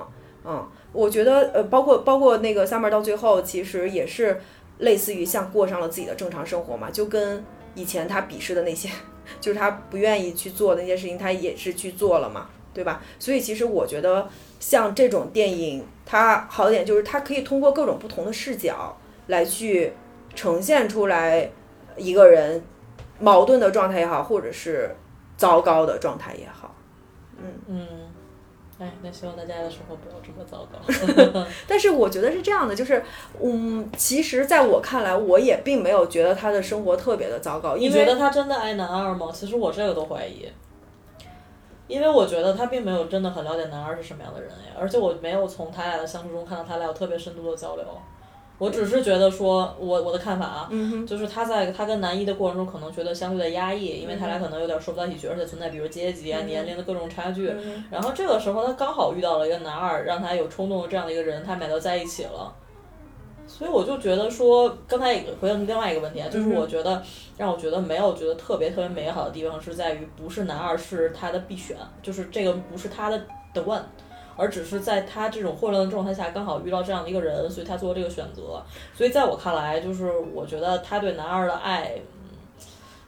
嗯，我觉得呃，包括包括那个 summer 到最后，其实也是类似于像过上了自己的正常生活嘛，就跟以前他鄙视的那些，<laughs> 就是他不愿意去做那些事情，他也是去做了嘛，对吧？所以其实我觉得像这种电影，它好点就是它可以通过各种不同的视角来去呈现出来一个人矛盾的状态也好，或者是糟糕的状态也好。嗯嗯，哎，那希望大家的生活不要这么糟糕。<laughs> 但是我觉得是这样的，就是，嗯，其实在我看来，我也并没有觉得他的生活特别的糟糕。你觉得他真的爱男二吗？其实我这个都怀疑，因为我觉得他并没有真的很了解男二是什么样的人呀，而且我没有从他俩的相处中看到他俩有特别深度的交流。我只是觉得说，我我的看法啊，就是他在他跟男一的过程中，可能觉得相对的压抑，因为他俩可能有点说不到一起去，而且存在比如阶级啊、年龄的各种差距。然后这个时候他刚好遇到了一个男二，让他有冲动的这样的一个人，他们俩就在一起了。所以我就觉得说，刚才回应另外一个问题啊，就是我觉得让我觉得没有觉得特别特别美好的地方是在于，不是男二是他的必选，就是这个不是他的的 one。而只是在他这种混乱的状态下，刚好遇到这样的一个人，所以他做这个选择。所以在我看来，就是我觉得他对男二的爱，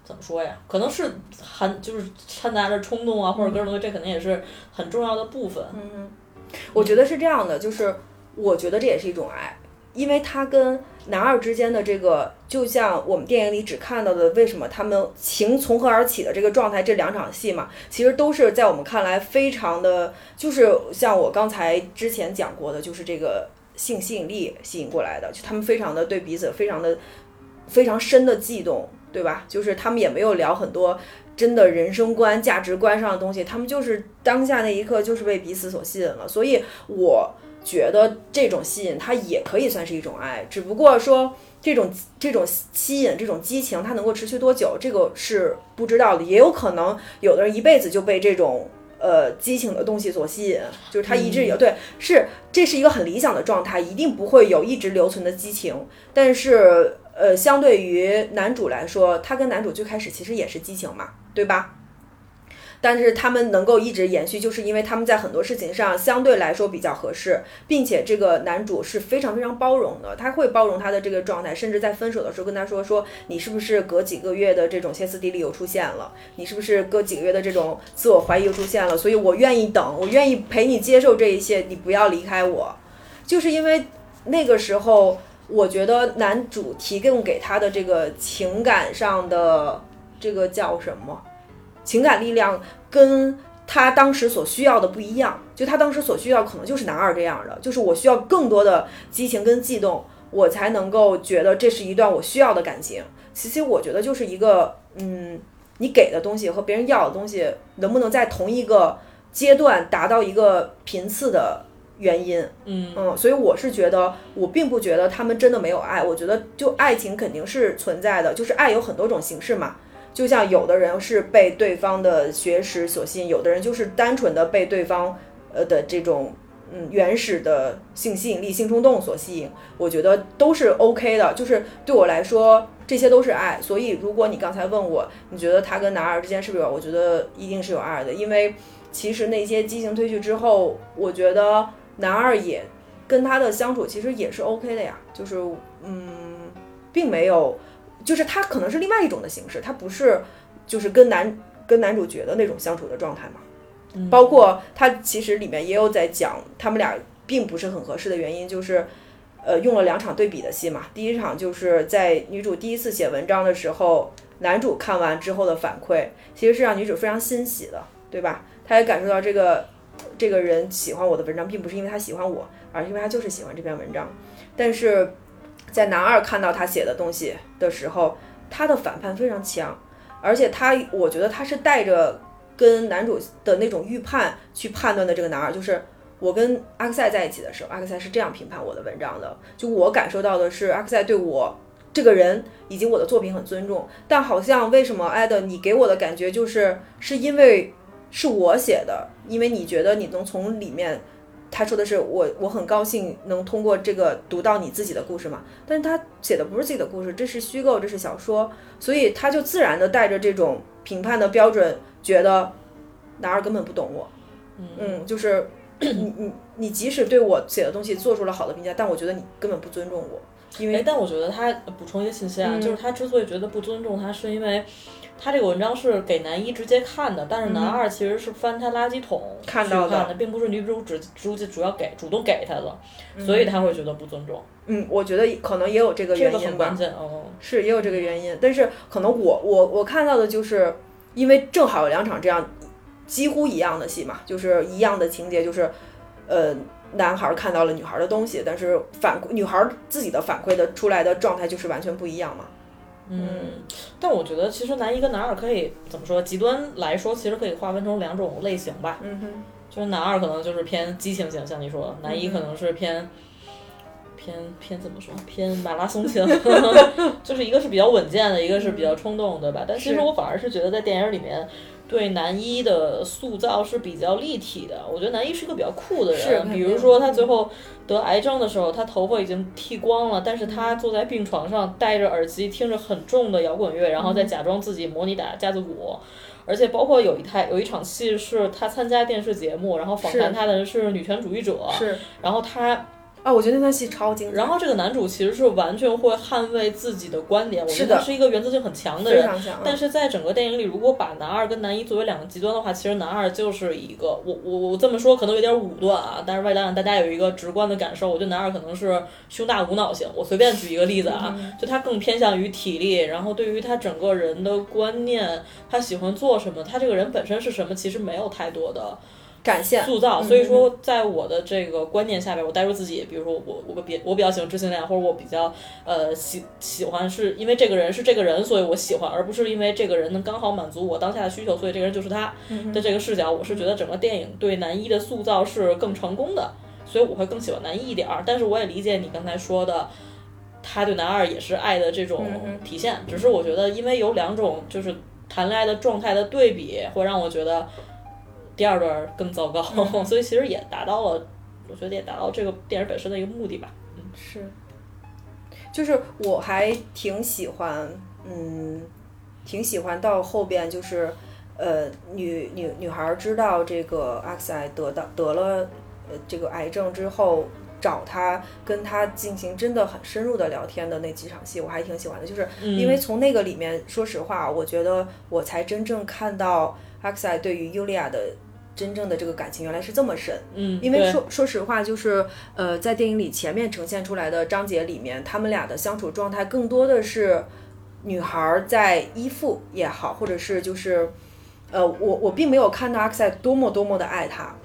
怎么说呀？可能是含就是掺杂着冲动啊，或者各种东西，这肯定也是很重要的部分。嗯，我觉得是这样的，就是我觉得这也是一种爱。因为他跟男二之间的这个，就像我们电影里只看到的，为什么他们情从何而起的这个状态，这两场戏嘛，其实都是在我们看来非常的，就是像我刚才之前讲过的，就是这个性吸引力吸引过来的，就他们非常的对彼此非常的非常深的悸动，对吧？就是他们也没有聊很多真的人生观、价值观上的东西，他们就是当下那一刻就是被彼此所吸引了，所以我。觉得这种吸引，它也可以算是一种爱，只不过说这种这种吸引、这种激情，它能够持续多久，这个是不知道的。也有可能有的人一辈子就被这种呃激情的东西所吸引，就是他一直有、对，是这是一个很理想的状态，一定不会有一直留存的激情，但是呃，相对于男主来说，他跟男主最开始其实也是激情嘛，对吧？但是他们能够一直延续，就是因为他们在很多事情上相对来说比较合适，并且这个男主是非常非常包容的，他会包容他的这个状态，甚至在分手的时候跟他说说你是不是隔几个月的这种歇斯底里又出现了，你是不是隔几个月的这种自我怀疑又出现了，所以我愿意等，我愿意陪你接受这一切，你不要离开我，就是因为那个时候，我觉得男主提供给他的这个情感上的这个叫什么？情感力量跟他当时所需要的不一样，就他当时所需要可能就是男二这样的，就是我需要更多的激情跟悸动，我才能够觉得这是一段我需要的感情。其实我觉得就是一个，嗯，你给的东西和别人要的东西能不能在同一个阶段达到一个频次的原因。嗯嗯，所以我是觉得，我并不觉得他们真的没有爱，我觉得就爱情肯定是存在的，就是爱有很多种形式嘛。就像有的人是被对方的学识所吸引，有的人就是单纯的被对方呃的这种嗯原始的性吸引力、性冲动所吸引，我觉得都是 OK 的。就是对我来说，这些都是爱。所以如果你刚才问我，你觉得他跟男二之间是不是有？我觉得一定是有爱的，因为其实那些激情褪去之后，我觉得男二也跟他的相处其实也是 OK 的呀，就是嗯，并没有。就是他可能是另外一种的形式，他不是就是跟男跟男主角的那种相处的状态嘛。包括他其实里面也有在讲他们俩并不是很合适的原因，就是呃用了两场对比的戏嘛。第一场就是在女主第一次写文章的时候，男主看完之后的反馈，其实是让女主非常欣喜的，对吧？他也感受到这个这个人喜欢我的文章，并不是因为他喜欢我，而是因为他就是喜欢这篇文章。但是。在男二看到他写的东西的时候，他的反叛非常强，而且他，我觉得他是带着跟男主的那种预判去判断的。这个男二就是我跟阿克塞在一起的时候，阿克塞是这样评判我的文章的。就我感受到的是，阿克塞对我这个人以及我的作品很尊重，但好像为什么艾德你给我的感觉就是是因为是我写的，因为你觉得你能从里面。他说的是我，我很高兴能通过这个读到你自己的故事嘛，但是他写的不是自己的故事，这是虚构，这是小说，所以他就自然的带着这种评判的标准，觉得男二根本不懂我，嗯，就是你你你即使对我写的东西做出了好的评价，但我觉得你根本不尊重我，因为但我觉得他补充一个信息啊，就是他之所以觉得不尊重他，是因为。他这个文章是给男一直接看的，但是男二其实是翻他垃圾桶看到的，并不是女主主主主要给主动给他的，所以他会觉得不尊重。嗯，我觉得可能也有这个原因吧。很关键哦。是也有这个原因，但是可能我我我看到的就是，因为正好有两场这样几乎一样的戏嘛，就是一样的情节，就是呃男孩看到了女孩的东西，但是反女孩自己的反馈的出来的状态就是完全不一样嘛。嗯，但我觉得其实男一跟男二可以怎么说？极端来说，其实可以划分成两种类型吧。嗯哼，就是男二可能就是偏激情型，像你说的；男一可能是偏偏偏怎么说？偏马拉松型，<laughs> 就是一个是比较稳健的，一个是比较冲动，对吧？但其实我反而是觉得在电影里面。对男一的塑造是比较立体的，我觉得男一是个比较酷的人。比如说他最后得癌症的时候，他头发已经剃光了，但是他坐在病床上，戴着耳机听着很重的摇滚乐，然后再假装自己模拟打架子鼓。而且包括有一台有一场戏是他参加电视节目，然后访谈他的是女权主义者，然后他。啊，我觉得那段戏超精彩。然后这个男主其实是完全会捍卫自己的观点，我觉得他是一个原则性很强的人。但是在整个电影里，如果把男二跟男一作为两个极端的话，其实男二就是一个，我我我这么说可能有点武断啊，但是为了让大家有一个直观的感受，我觉得男二可能是胸大无脑型。我随便举一个例子啊，就他更偏向于体力，然后对于他整个人的观念，他喜欢做什么，他这个人本身是什么，其实没有太多的。展现塑造，所以说在我的这个观念下边，我带入自己，比如说我我比我比较喜欢知性恋，或者我比较呃喜喜欢是因为这个人是这个人，所以我喜欢，而不是因为这个人能刚好满足我当下的需求，所以这个人就是他的这个视角，我是觉得整个电影对男一的塑造是更成功的，所以我会更喜欢男一一点儿。但是我也理解你刚才说的，他对男二也是爱的这种体现，只是我觉得因为有两种就是谈恋爱的状态的对比，会让我觉得。第二段更糟糕，<laughs> 所以其实也达到了，我觉得也达到这个电影本身的一个目的吧。嗯，是，就是我还挺喜欢，嗯，挺喜欢到后边就是，呃，女女女孩儿知道这个阿克塞得到得了呃这个癌症之后。找他跟他进行真的很深入的聊天的那几场戏，我还挺喜欢的。就是因为从那个里面，说实话，我觉得我才真正看到阿克塞对于尤利亚的真正的这个感情原来是这么深。嗯，因为说说实话，就是呃，在电影里前面呈现出来的章节里面，他们俩的相处状态更多的是女孩儿在依附也好，或者是就是呃，我我并没有看到阿克塞多么多么的爱他。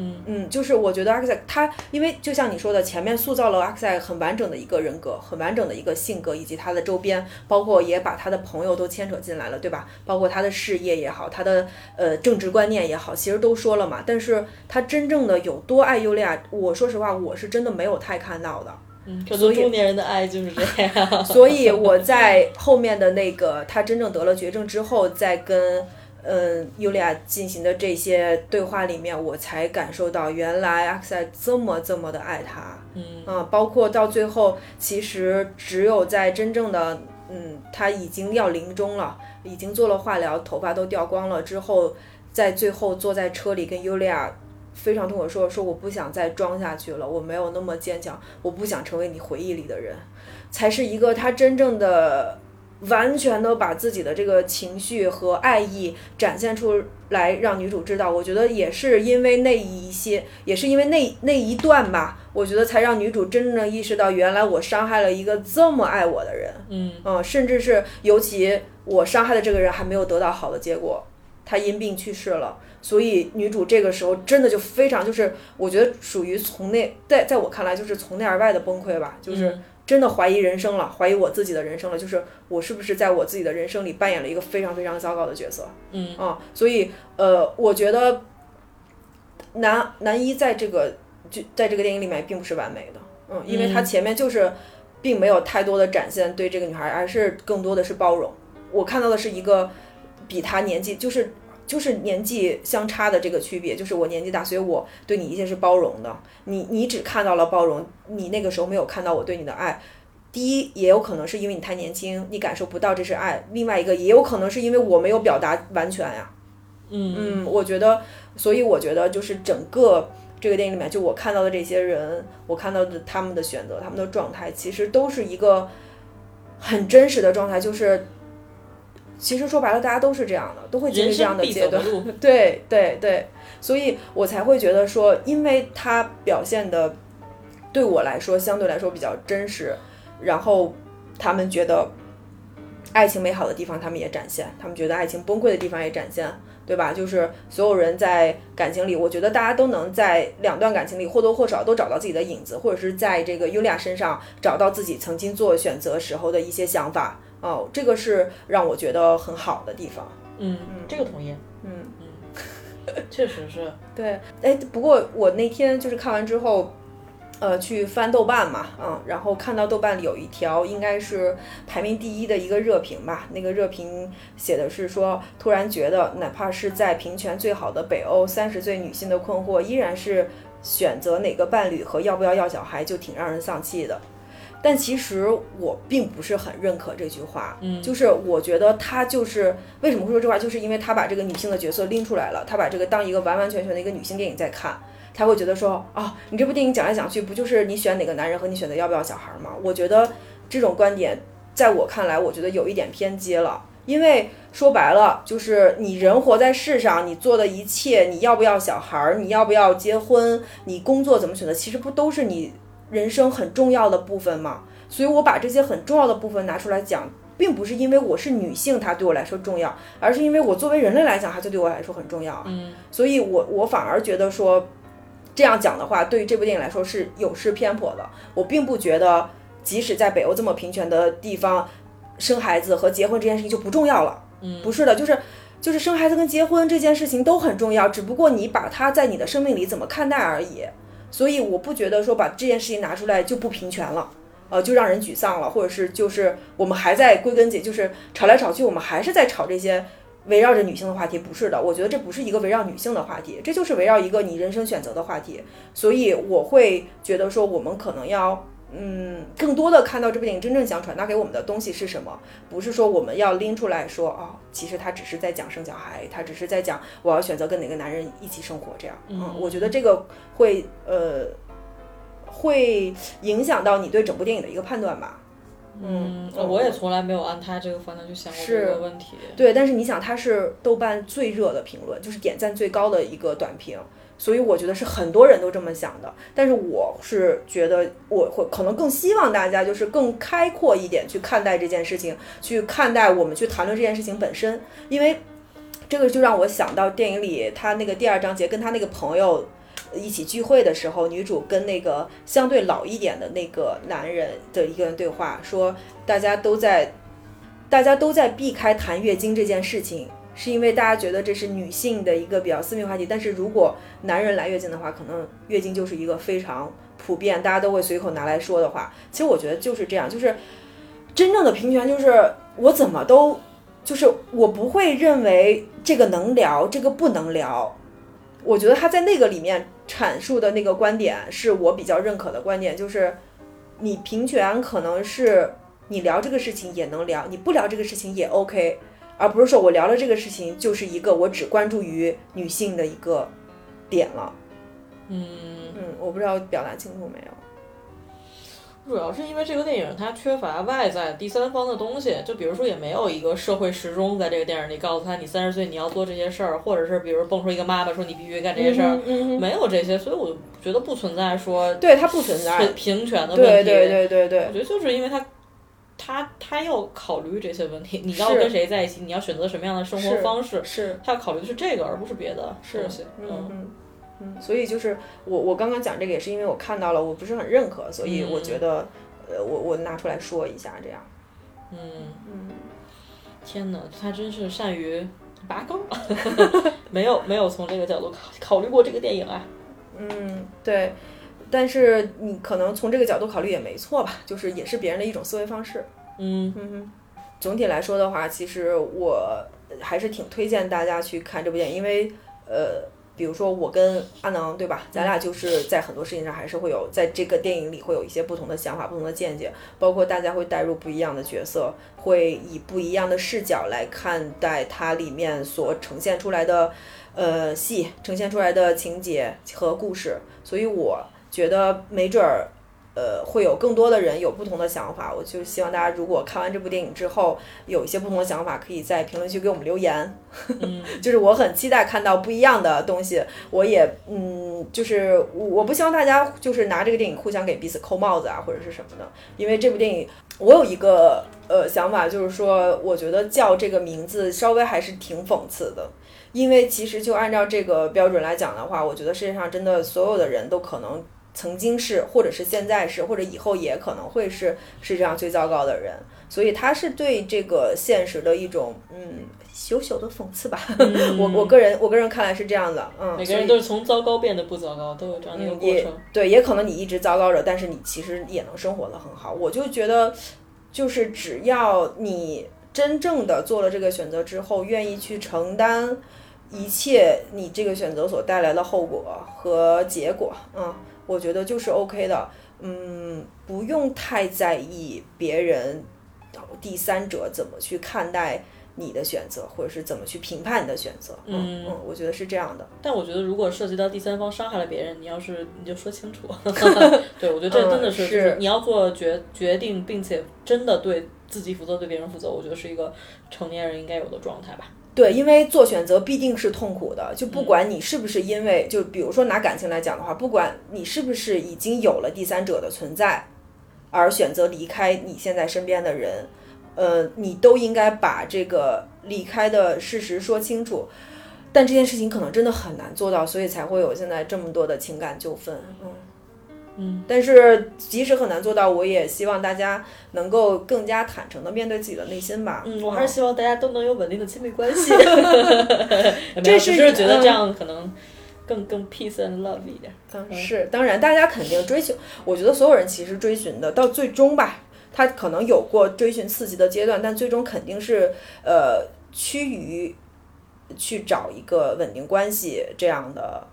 嗯嗯，就是我觉得阿克塞他，因为就像你说的，前面塑造了阿克塞很完整的一个人格，很完整的一个性格，以及他的周边，包括也把他的朋友都牵扯进来了，对吧？包括他的事业也好，他的呃政治观念也好，其实都说了嘛。但是他真正的有多爱尤利亚，我说实话，我是真的没有太看到的。嗯，可能中年人的爱就是这样。所以我在后面的那个他真正得了绝症之后，再跟嗯尤利亚进行的这些对话里面，我才感受到原来阿克塞这么这么的爱他。嗯嗯，包括到最后，其实只有在真正的嗯他已经要临终了，已经做了化疗，头发都掉光了之后，在最后坐在车里跟尤利亚。非常痛苦说说我不想再装下去了，我没有那么坚强，我不想成为你回忆里的人，才是一个他真正的完全的把自己的这个情绪和爱意展现出来，让女主知道。我觉得也是因为那一些，也是因为那那一段吧，我觉得才让女主真正意识到，原来我伤害了一个这么爱我的人。嗯嗯，甚至是尤其我伤害的这个人还没有得到好的结果，他因病去世了，所以女主这个时候真的就非常就是，我觉得属于从内在在我看来就是从内而外的崩溃吧，就是嗯真的怀疑人生了，怀疑我自己的人生了，就是我是不是在我自己的人生里扮演了一个非常非常糟糕的角色。嗯。啊、所以呃，我觉得男男一在这个就在这个电影里面并不是完美的，嗯，因为他嗯。前面就是并没有太多的展现对这个女孩，而是更多的是包容。我看到的是一个比他年纪就是就是年纪相差的这个区别，就是我年纪大，所以我对你一切是包容的。你你只看到了包容，你那个时候没有看到我对你的爱。第一，也有可能是因为你太年轻，你感受不到这是爱；另外一个，也有可能是因为我没有表达完全呀。嗯嗯，我觉得，所以我觉得就是整个这个电影里面，就我看到的这些人，我看到的他们的选择，他们的状态，其实都是一个很真实的状态。就是，其实说白了，大家都是这样的，都会经历这样的阶段。<laughs> 对对对，所以我才会觉得说，因为他表现的对我来说相对来说比较真实，然后他们觉得爱情美好的地方他们也展现，他们觉得爱情崩溃的地方也展现，对吧？就是所有人在感情里，我觉得大家都能在两段感情里或多或少都找到自己的影子，或者是在这个尤利亚身上找到自己曾经做选择时候的一些想法。哦，这个是让我觉得很好的地方。嗯，嗯这个同意。嗯。<laughs> 确实是。<laughs> 对，哎，不过我那天就是看完之后，呃，去翻豆瓣嘛，嗯，然后看到豆瓣里有一条应该是排名第一的一个热评吧，那个热评写的是说，突然觉得哪怕是在平权最好的北欧，三十岁女性的困惑依然是选择哪个伴侣和要不要要小孩，就挺让人丧气的。但其实我并不是很认可这句话，嗯就是我觉得他就是为什么会说这话，就是因为他把这个女性的角色拎出来了，他把这个当一个完完全全的一个女性电影在看，他会觉得说啊，你这部电影讲来讲去不就是你选哪个男人和你选择要不要小孩吗？我觉得这种观点在我看来，我觉得有一点偏激了。因为说白了，就是你人活在世上，你做的一切，你要不要小孩儿，你要不要结婚，你工作怎么选择，其实不都是你人生很重要的部分嘛？所以我把这些很重要的部分拿出来讲，并不是因为我是女性，它对我来说重要，而是因为我作为人类来讲，它就对我来说很重要。嗯所以我我反而觉得说，这样讲的话，对于这部电影来说是有失偏颇的。我并不觉得，即使在北欧这么平权的地方，生孩子和结婚这件事情就不重要了。嗯，不是的，就是就是生孩子跟结婚这件事情都很重要，只不过你把它在你的生命里怎么看待而已。所以我不觉得说把这件事情拿出来就不平权了。呃，就让人沮丧了，或者是就是我们还在归根结，就是吵来吵去，我们还是在吵这些围绕着女性的话题，不是的，我觉得这不是一个围绕女性的话题，这就是围绕一个你人生选择的话题。所以我会觉得说，我们可能要，嗯，更多的看到这部电影真正想传达给我们的东西是什么，不是说我们要拎出来说，哦，其实他只是在讲生小孩，他只是在讲我要选择跟哪个男人一起生活这样。嗯，我觉得这个会，呃，会影响到你对整部电影的一个判断吧。嗯，我也从来没有按他这个方向去想过这个问题。对，但是你想，他是豆瓣最热的评论，就是点赞最高的一个短评，所以我觉得是很多人都这么想的。但是我是觉得，我会可能更希望大家就是更开阔一点去看待这件事情，去看待我们去谈论这件事情本身，因为这个就让我想到电影里他那个第二章节跟他那个朋友。一起聚会的时候，女主跟那个相对老一点的那个男人的一个人对话，说大家都在，大家都在避开谈月经这件事情，是因为大家觉得这是女性的一个比较私密话题。但是如果男人来月经的话，可能月经就是一个非常普遍，大家都会随口拿来说的话。其实我觉得就是这样，就是真正的平权就是我怎么都，就是我不会认为这个能聊，这个不能聊。我觉得他在那个里面阐述的那个观点是我比较认可的观点，就是你平权可能是你聊这个事情也能聊，你不聊这个事情也 OK，而不是说我聊了这个事情就是一个我只关注于女性的一个点了。嗯嗯，我不知道表达清楚没有。主要是因为这个电影它缺乏外在第三方的东西，就比如说也没有一个社会时钟在这个电影里告诉他你三十岁你要做这些事儿，或者是比如蹦出一个妈妈说你必须干这些事儿，没有这些，所以我觉得不存在说对它不存在平权的问题。对对对对对，我觉得就是因为他他他要考虑这些问题，你要跟谁在一起，你要选择什么样的生活方式，是他要考虑的是这个，而不是别的东西。嗯。嗯嗯，所以就是我我刚刚讲这个也是因为我看到了，我不是很认可，所以我觉得，呃，我我拿出来说一下这样。嗯嗯，天哪，他真是善于拔高，<laughs> 没有没有从这个角度考考虑过这个电影啊。嗯，对，但是你可能从这个角度考虑也没错吧，就是也是别人的一种思维方式。嗯嗯哼，总体来说的话，其实我还是挺推荐大家去看这部电影，因为呃。比如说我跟阿能，对吧？咱俩就是在很多事情上还是会有，在这个电影里会有一些不同的想法、不同的见解，包括大家会带入不一样的角色，会以不一样的视角来看待它里面所呈现出来的，呃，戏呈现出来的情节和故事。所以我觉得没准儿。呃，会有更多的人有不同的想法，我就希望大家如果看完这部电影之后有一些不同的想法，可以在评论区给我们留言。<laughs> 就是我很期待看到不一样的东西，我也嗯，就是我不希望大家就是拿这个电影互相给彼此扣帽子啊，或者是什么的。因为这部电影，我有一个呃想法，就是说，我觉得叫这个名字稍微还是挺讽刺的，因为其实就按照这个标准来讲的话，我觉得世界上真的所有的人都可能。曾经是，或者是现在是，或者以后也可能会是世界上最糟糕的人，所以他是对这个现实的一种嗯小小的讽刺吧。<laughs> 我我个人我个人看来是这样的，嗯，每个人都是从糟糕变得不糟糕，都有这样的一个过程。对，也可能你一直糟糕着，但是你其实也能生活的很好。我就觉得，就是只要你真正的做了这个选择之后，愿意去承担一切你这个选择所带来的后果和结果，嗯。我觉得就是 OK 的，嗯，不用太在意别人第三者怎么去看待你的选择，或者是怎么去评判你的选择。嗯嗯，我觉得是这样的。但我觉得如果涉及到第三方伤害了别人，你要是你就说清楚。<laughs> 对，我觉得这真的是是你要做决决定，并且真的对自己负责，对别人负责。我觉得是一个成年人应该有的状态吧。对，因为做选择必定是痛苦的，就不管你是不是因为，就比如说拿感情来讲的话，不管你是不是已经有了第三者的存在，而选择离开你现在身边的人，呃，你都应该把这个离开的事实说清楚。但这件事情可能真的很难做到，所以才会有现在这么多的情感纠纷。嗯。嗯，但是即使很难做到，我也希望大家能够更加坦诚的面对自己的内心吧。嗯，我还是希望大家都能有稳定的亲密关系。<laughs> 这是觉得这样可能更更 peace and love 一点。嗯，是，当然大家肯定追求，我觉得所有人其实追寻的到最终吧，他可能有过追寻刺激的阶段，但最终肯定是呃趋于去找一个稳定关系这样的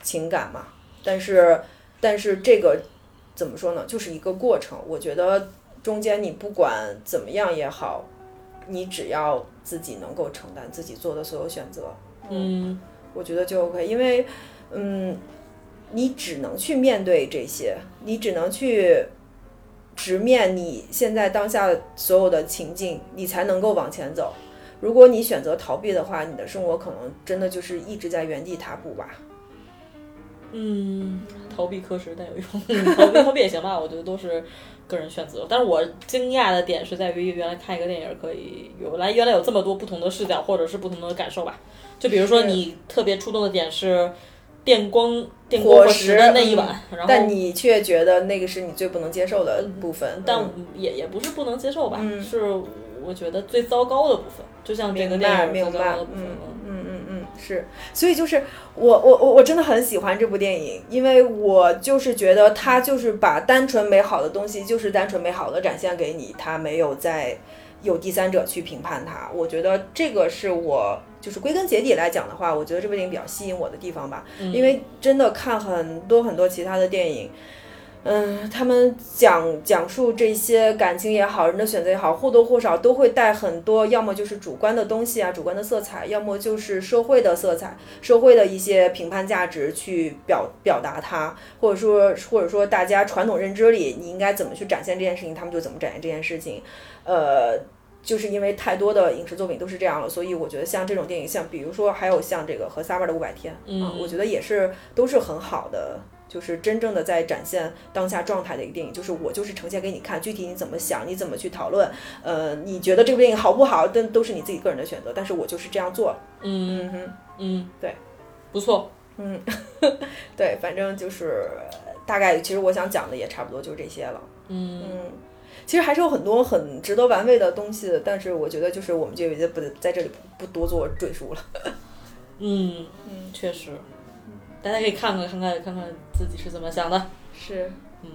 情感嘛。但是，但是这个怎么说呢？就是一个过程。我觉得中间你不管怎么样也好，你只要自己能够承担自己做的所有选择，嗯我觉得就 OK。因为，嗯，你只能去面对这些，你只能去直面你现在当下所有的情境，你才能够往前走。如果你选择逃避的话，你的生活可能真的就是一直在原地踏步吧。嗯，逃避科室但有用，<laughs> 逃避逃避也行吧，我觉得都是个人选择。但是我惊讶的点是在于，原来看一个电影可以有来原来有这么多不同的视角，或者是不同的感受吧。就比如说你特别触动的点是电光电光火石的那一晚，然后但你却觉得那个是你最不能接受的部分。但嗯也也不是不能接受吧，嗯是我觉得最糟糕的部分，就像这个电影最明白糟糕的部分。嗯嗯嗯嗯，是，所以就是我我我我真的很喜欢这部电影，因为我就是觉得它就是把单纯美好的东西，就是单纯美好的展现给你，它没有在有第三者去评判它。我觉得这个是我就是归根结底来讲的话，我觉得这部电影比较吸引我的地方吧，因为真的看很多很多其他的电影。嗯，他们讲讲述这些感情也好，人的选择也好，或多或少都会带很多，要么就是主观的东西啊，主观的色彩，要么就是社会的色彩，社会的一些评判价值去表表达它，或者说或者说大家传统认知里你应该怎么去展现这件事情，他们就怎么展现这件事情，呃。就是因为太多的影视作品都是这样了，所以我觉得像这种电影，像比如说还有像这个和 Summer 的五百天，嗯。啊我觉得也是都是很好的，就是真正的在展现当下状态的一个电影。就是我就是呈现给你看，具体你怎么想，你怎么去讨论，呃，你觉得这部电影好不好，但都是你自己个人的选择。但是我就是这样做了，嗯嗯哼，嗯，对，不错，嗯，<laughs> 对，反正就是大概，其实我想讲的也差不多就是这些了，嗯嗯。其实还是有很多很值得玩味的东西的，但是我觉得就是我们就也不在这里不多做赘述了。<laughs> 嗯嗯，确实，大家可以看看看看看看自己是怎么想的。是，嗯，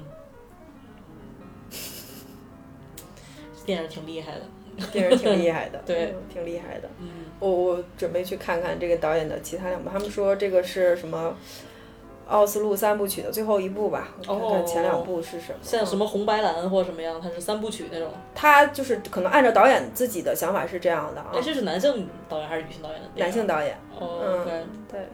电影挺厉害的。电影挺厉害的，<laughs> 对嗯挺厉害的。嗯我我准备去看看这个导演的其他两部，他们说这个是什么奥斯陆三部曲的最后一部吧？我看看前两部是什么。像什么红白蓝或什么样，它是三部曲那种。他就是可能按照导演自己的想法是这样的啊哎，，这是男性导演还是女性导演的？男性导演。哦。对，嗯，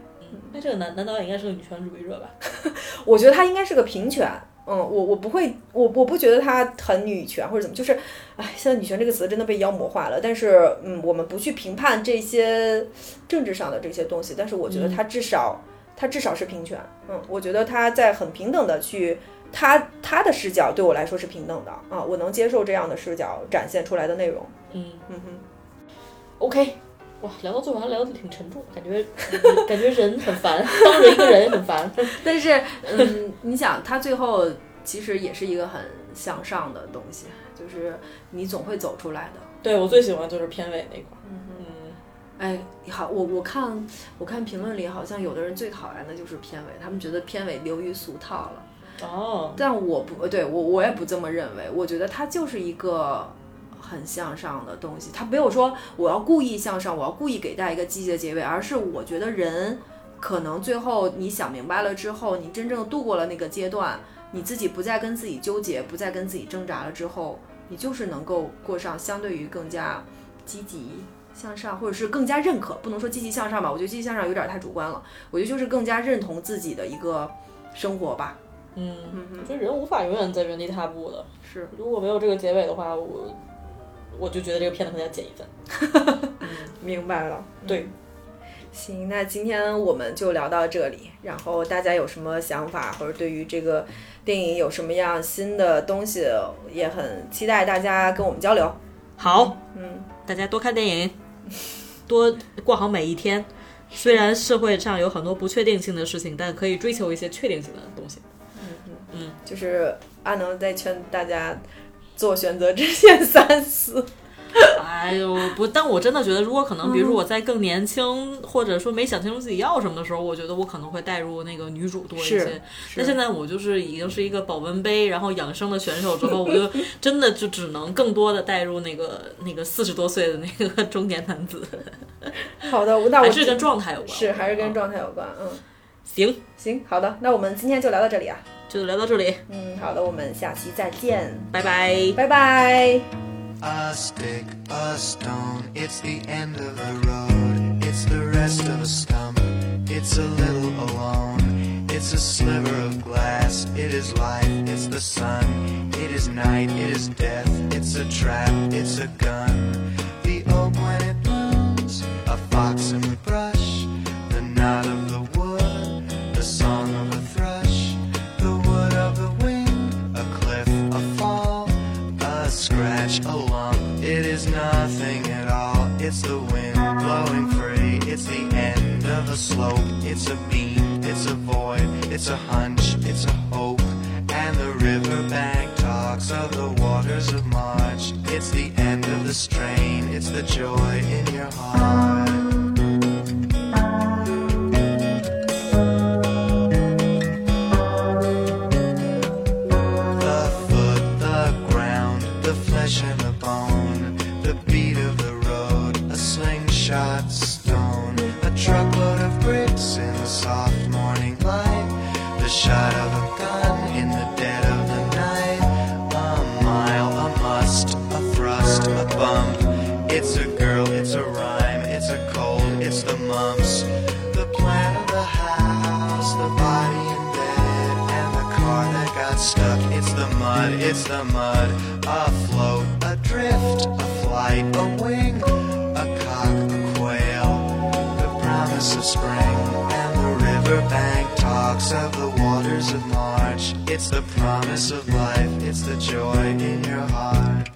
那这个男男导演应该是个女权主义者吧？<laughs> 我觉得他应该是个平权。嗯，我我不会，我我不觉得他很女权或者怎么，就是，哎，现在女权这个词真的被妖魔化了。但是，嗯，我们不去评判这些政治上的这些东西，但是我觉得他至少，他至少是平权。嗯，我觉得他在很平等的去，他他的视角对我来说是平等的啊，我能接受这样的视角展现出来的内容。嗯嗯哼，，OK。哇，聊到最后还聊得挺沉重，感觉感觉人很烦，当着一个人很烦。<laughs> 但是，嗯，你想，他最后其实也是一个很向上的东西，就是你总会走出来的。对我最喜欢就是片尾那块儿。嗯哎，好，我我看我看评论里好像有的人最讨厌的就是片尾，他们觉得片尾流于俗套了。哦，但我不对我我也不这么认为，我觉得它就是一个很向上的东西，它没有说我要故意向上，我要故意给大家一个积极的结尾，而是我觉得人可能最后你想明白了之后，你真正度过了那个阶段，你自己不再跟自己纠结，不再跟自己挣扎了之后，你就是能够过上相对于更加积极。向上，或者是更加认可，不能说积极向上吧，我觉得积极向上有点太主观了。我觉得就是更加认同自己的一个生活吧。嗯，我觉得人无法永远在原地踏步的。是，如果没有这个结尾的话，我我就觉得这个片子可能要减一分。<laughs> 明白了。对，行，那今天我们就聊到这里。然后大家有什么想法，或者对于这个电影有什么样新的东西，也很期待大家跟我们交流。好，嗯，大家多看电影，多过好每一天。虽然社会上有很多不确定性的事情，但可以追求一些确定性的东西。嗯嗯就是阿能在劝大家做选择之前三思。哎呦不，但我真的觉得，如果可能，比如说我在更年轻，或者说没想清楚自己要什么的时候，我觉得我可能会带入那个女主多一些是。那现在我就是已经是一个保温杯，然后养生的选手之后，我就 <laughs> 真的就只能更多的带入那个那个四十多岁的那个 <laughs> 中年男子，好的，那 <laughs> 我还是跟状态有关。是还是跟嗯状态有关，嗯，行，行，好的，那我们今天就聊到这里啊，就聊到这里，嗯，好的，我们下期再见，拜拜。拜拜。 A stick, a stone, it's the end of the road. It's the rest of a stump, it's a little alone. It's a sliver of glass, it is life, it's the sun. It is night, it is death, it's a trap, it's a gun. The oak when it blooms, a fox in the brush. It's the wind blowing free. It's the end of a slope. It's a beam. It's a void. It's a hunch. It's a hope. And the riverbank talks of the waters of March. It's the end of the strain. It's the joy in your heart. Mud, it's the mud. A float, adrift, a flight, a wing, a cock, a quail. The promise of spring, and the riverbank talks of the waters of March. It's the promise of life, it's the joy in your heart.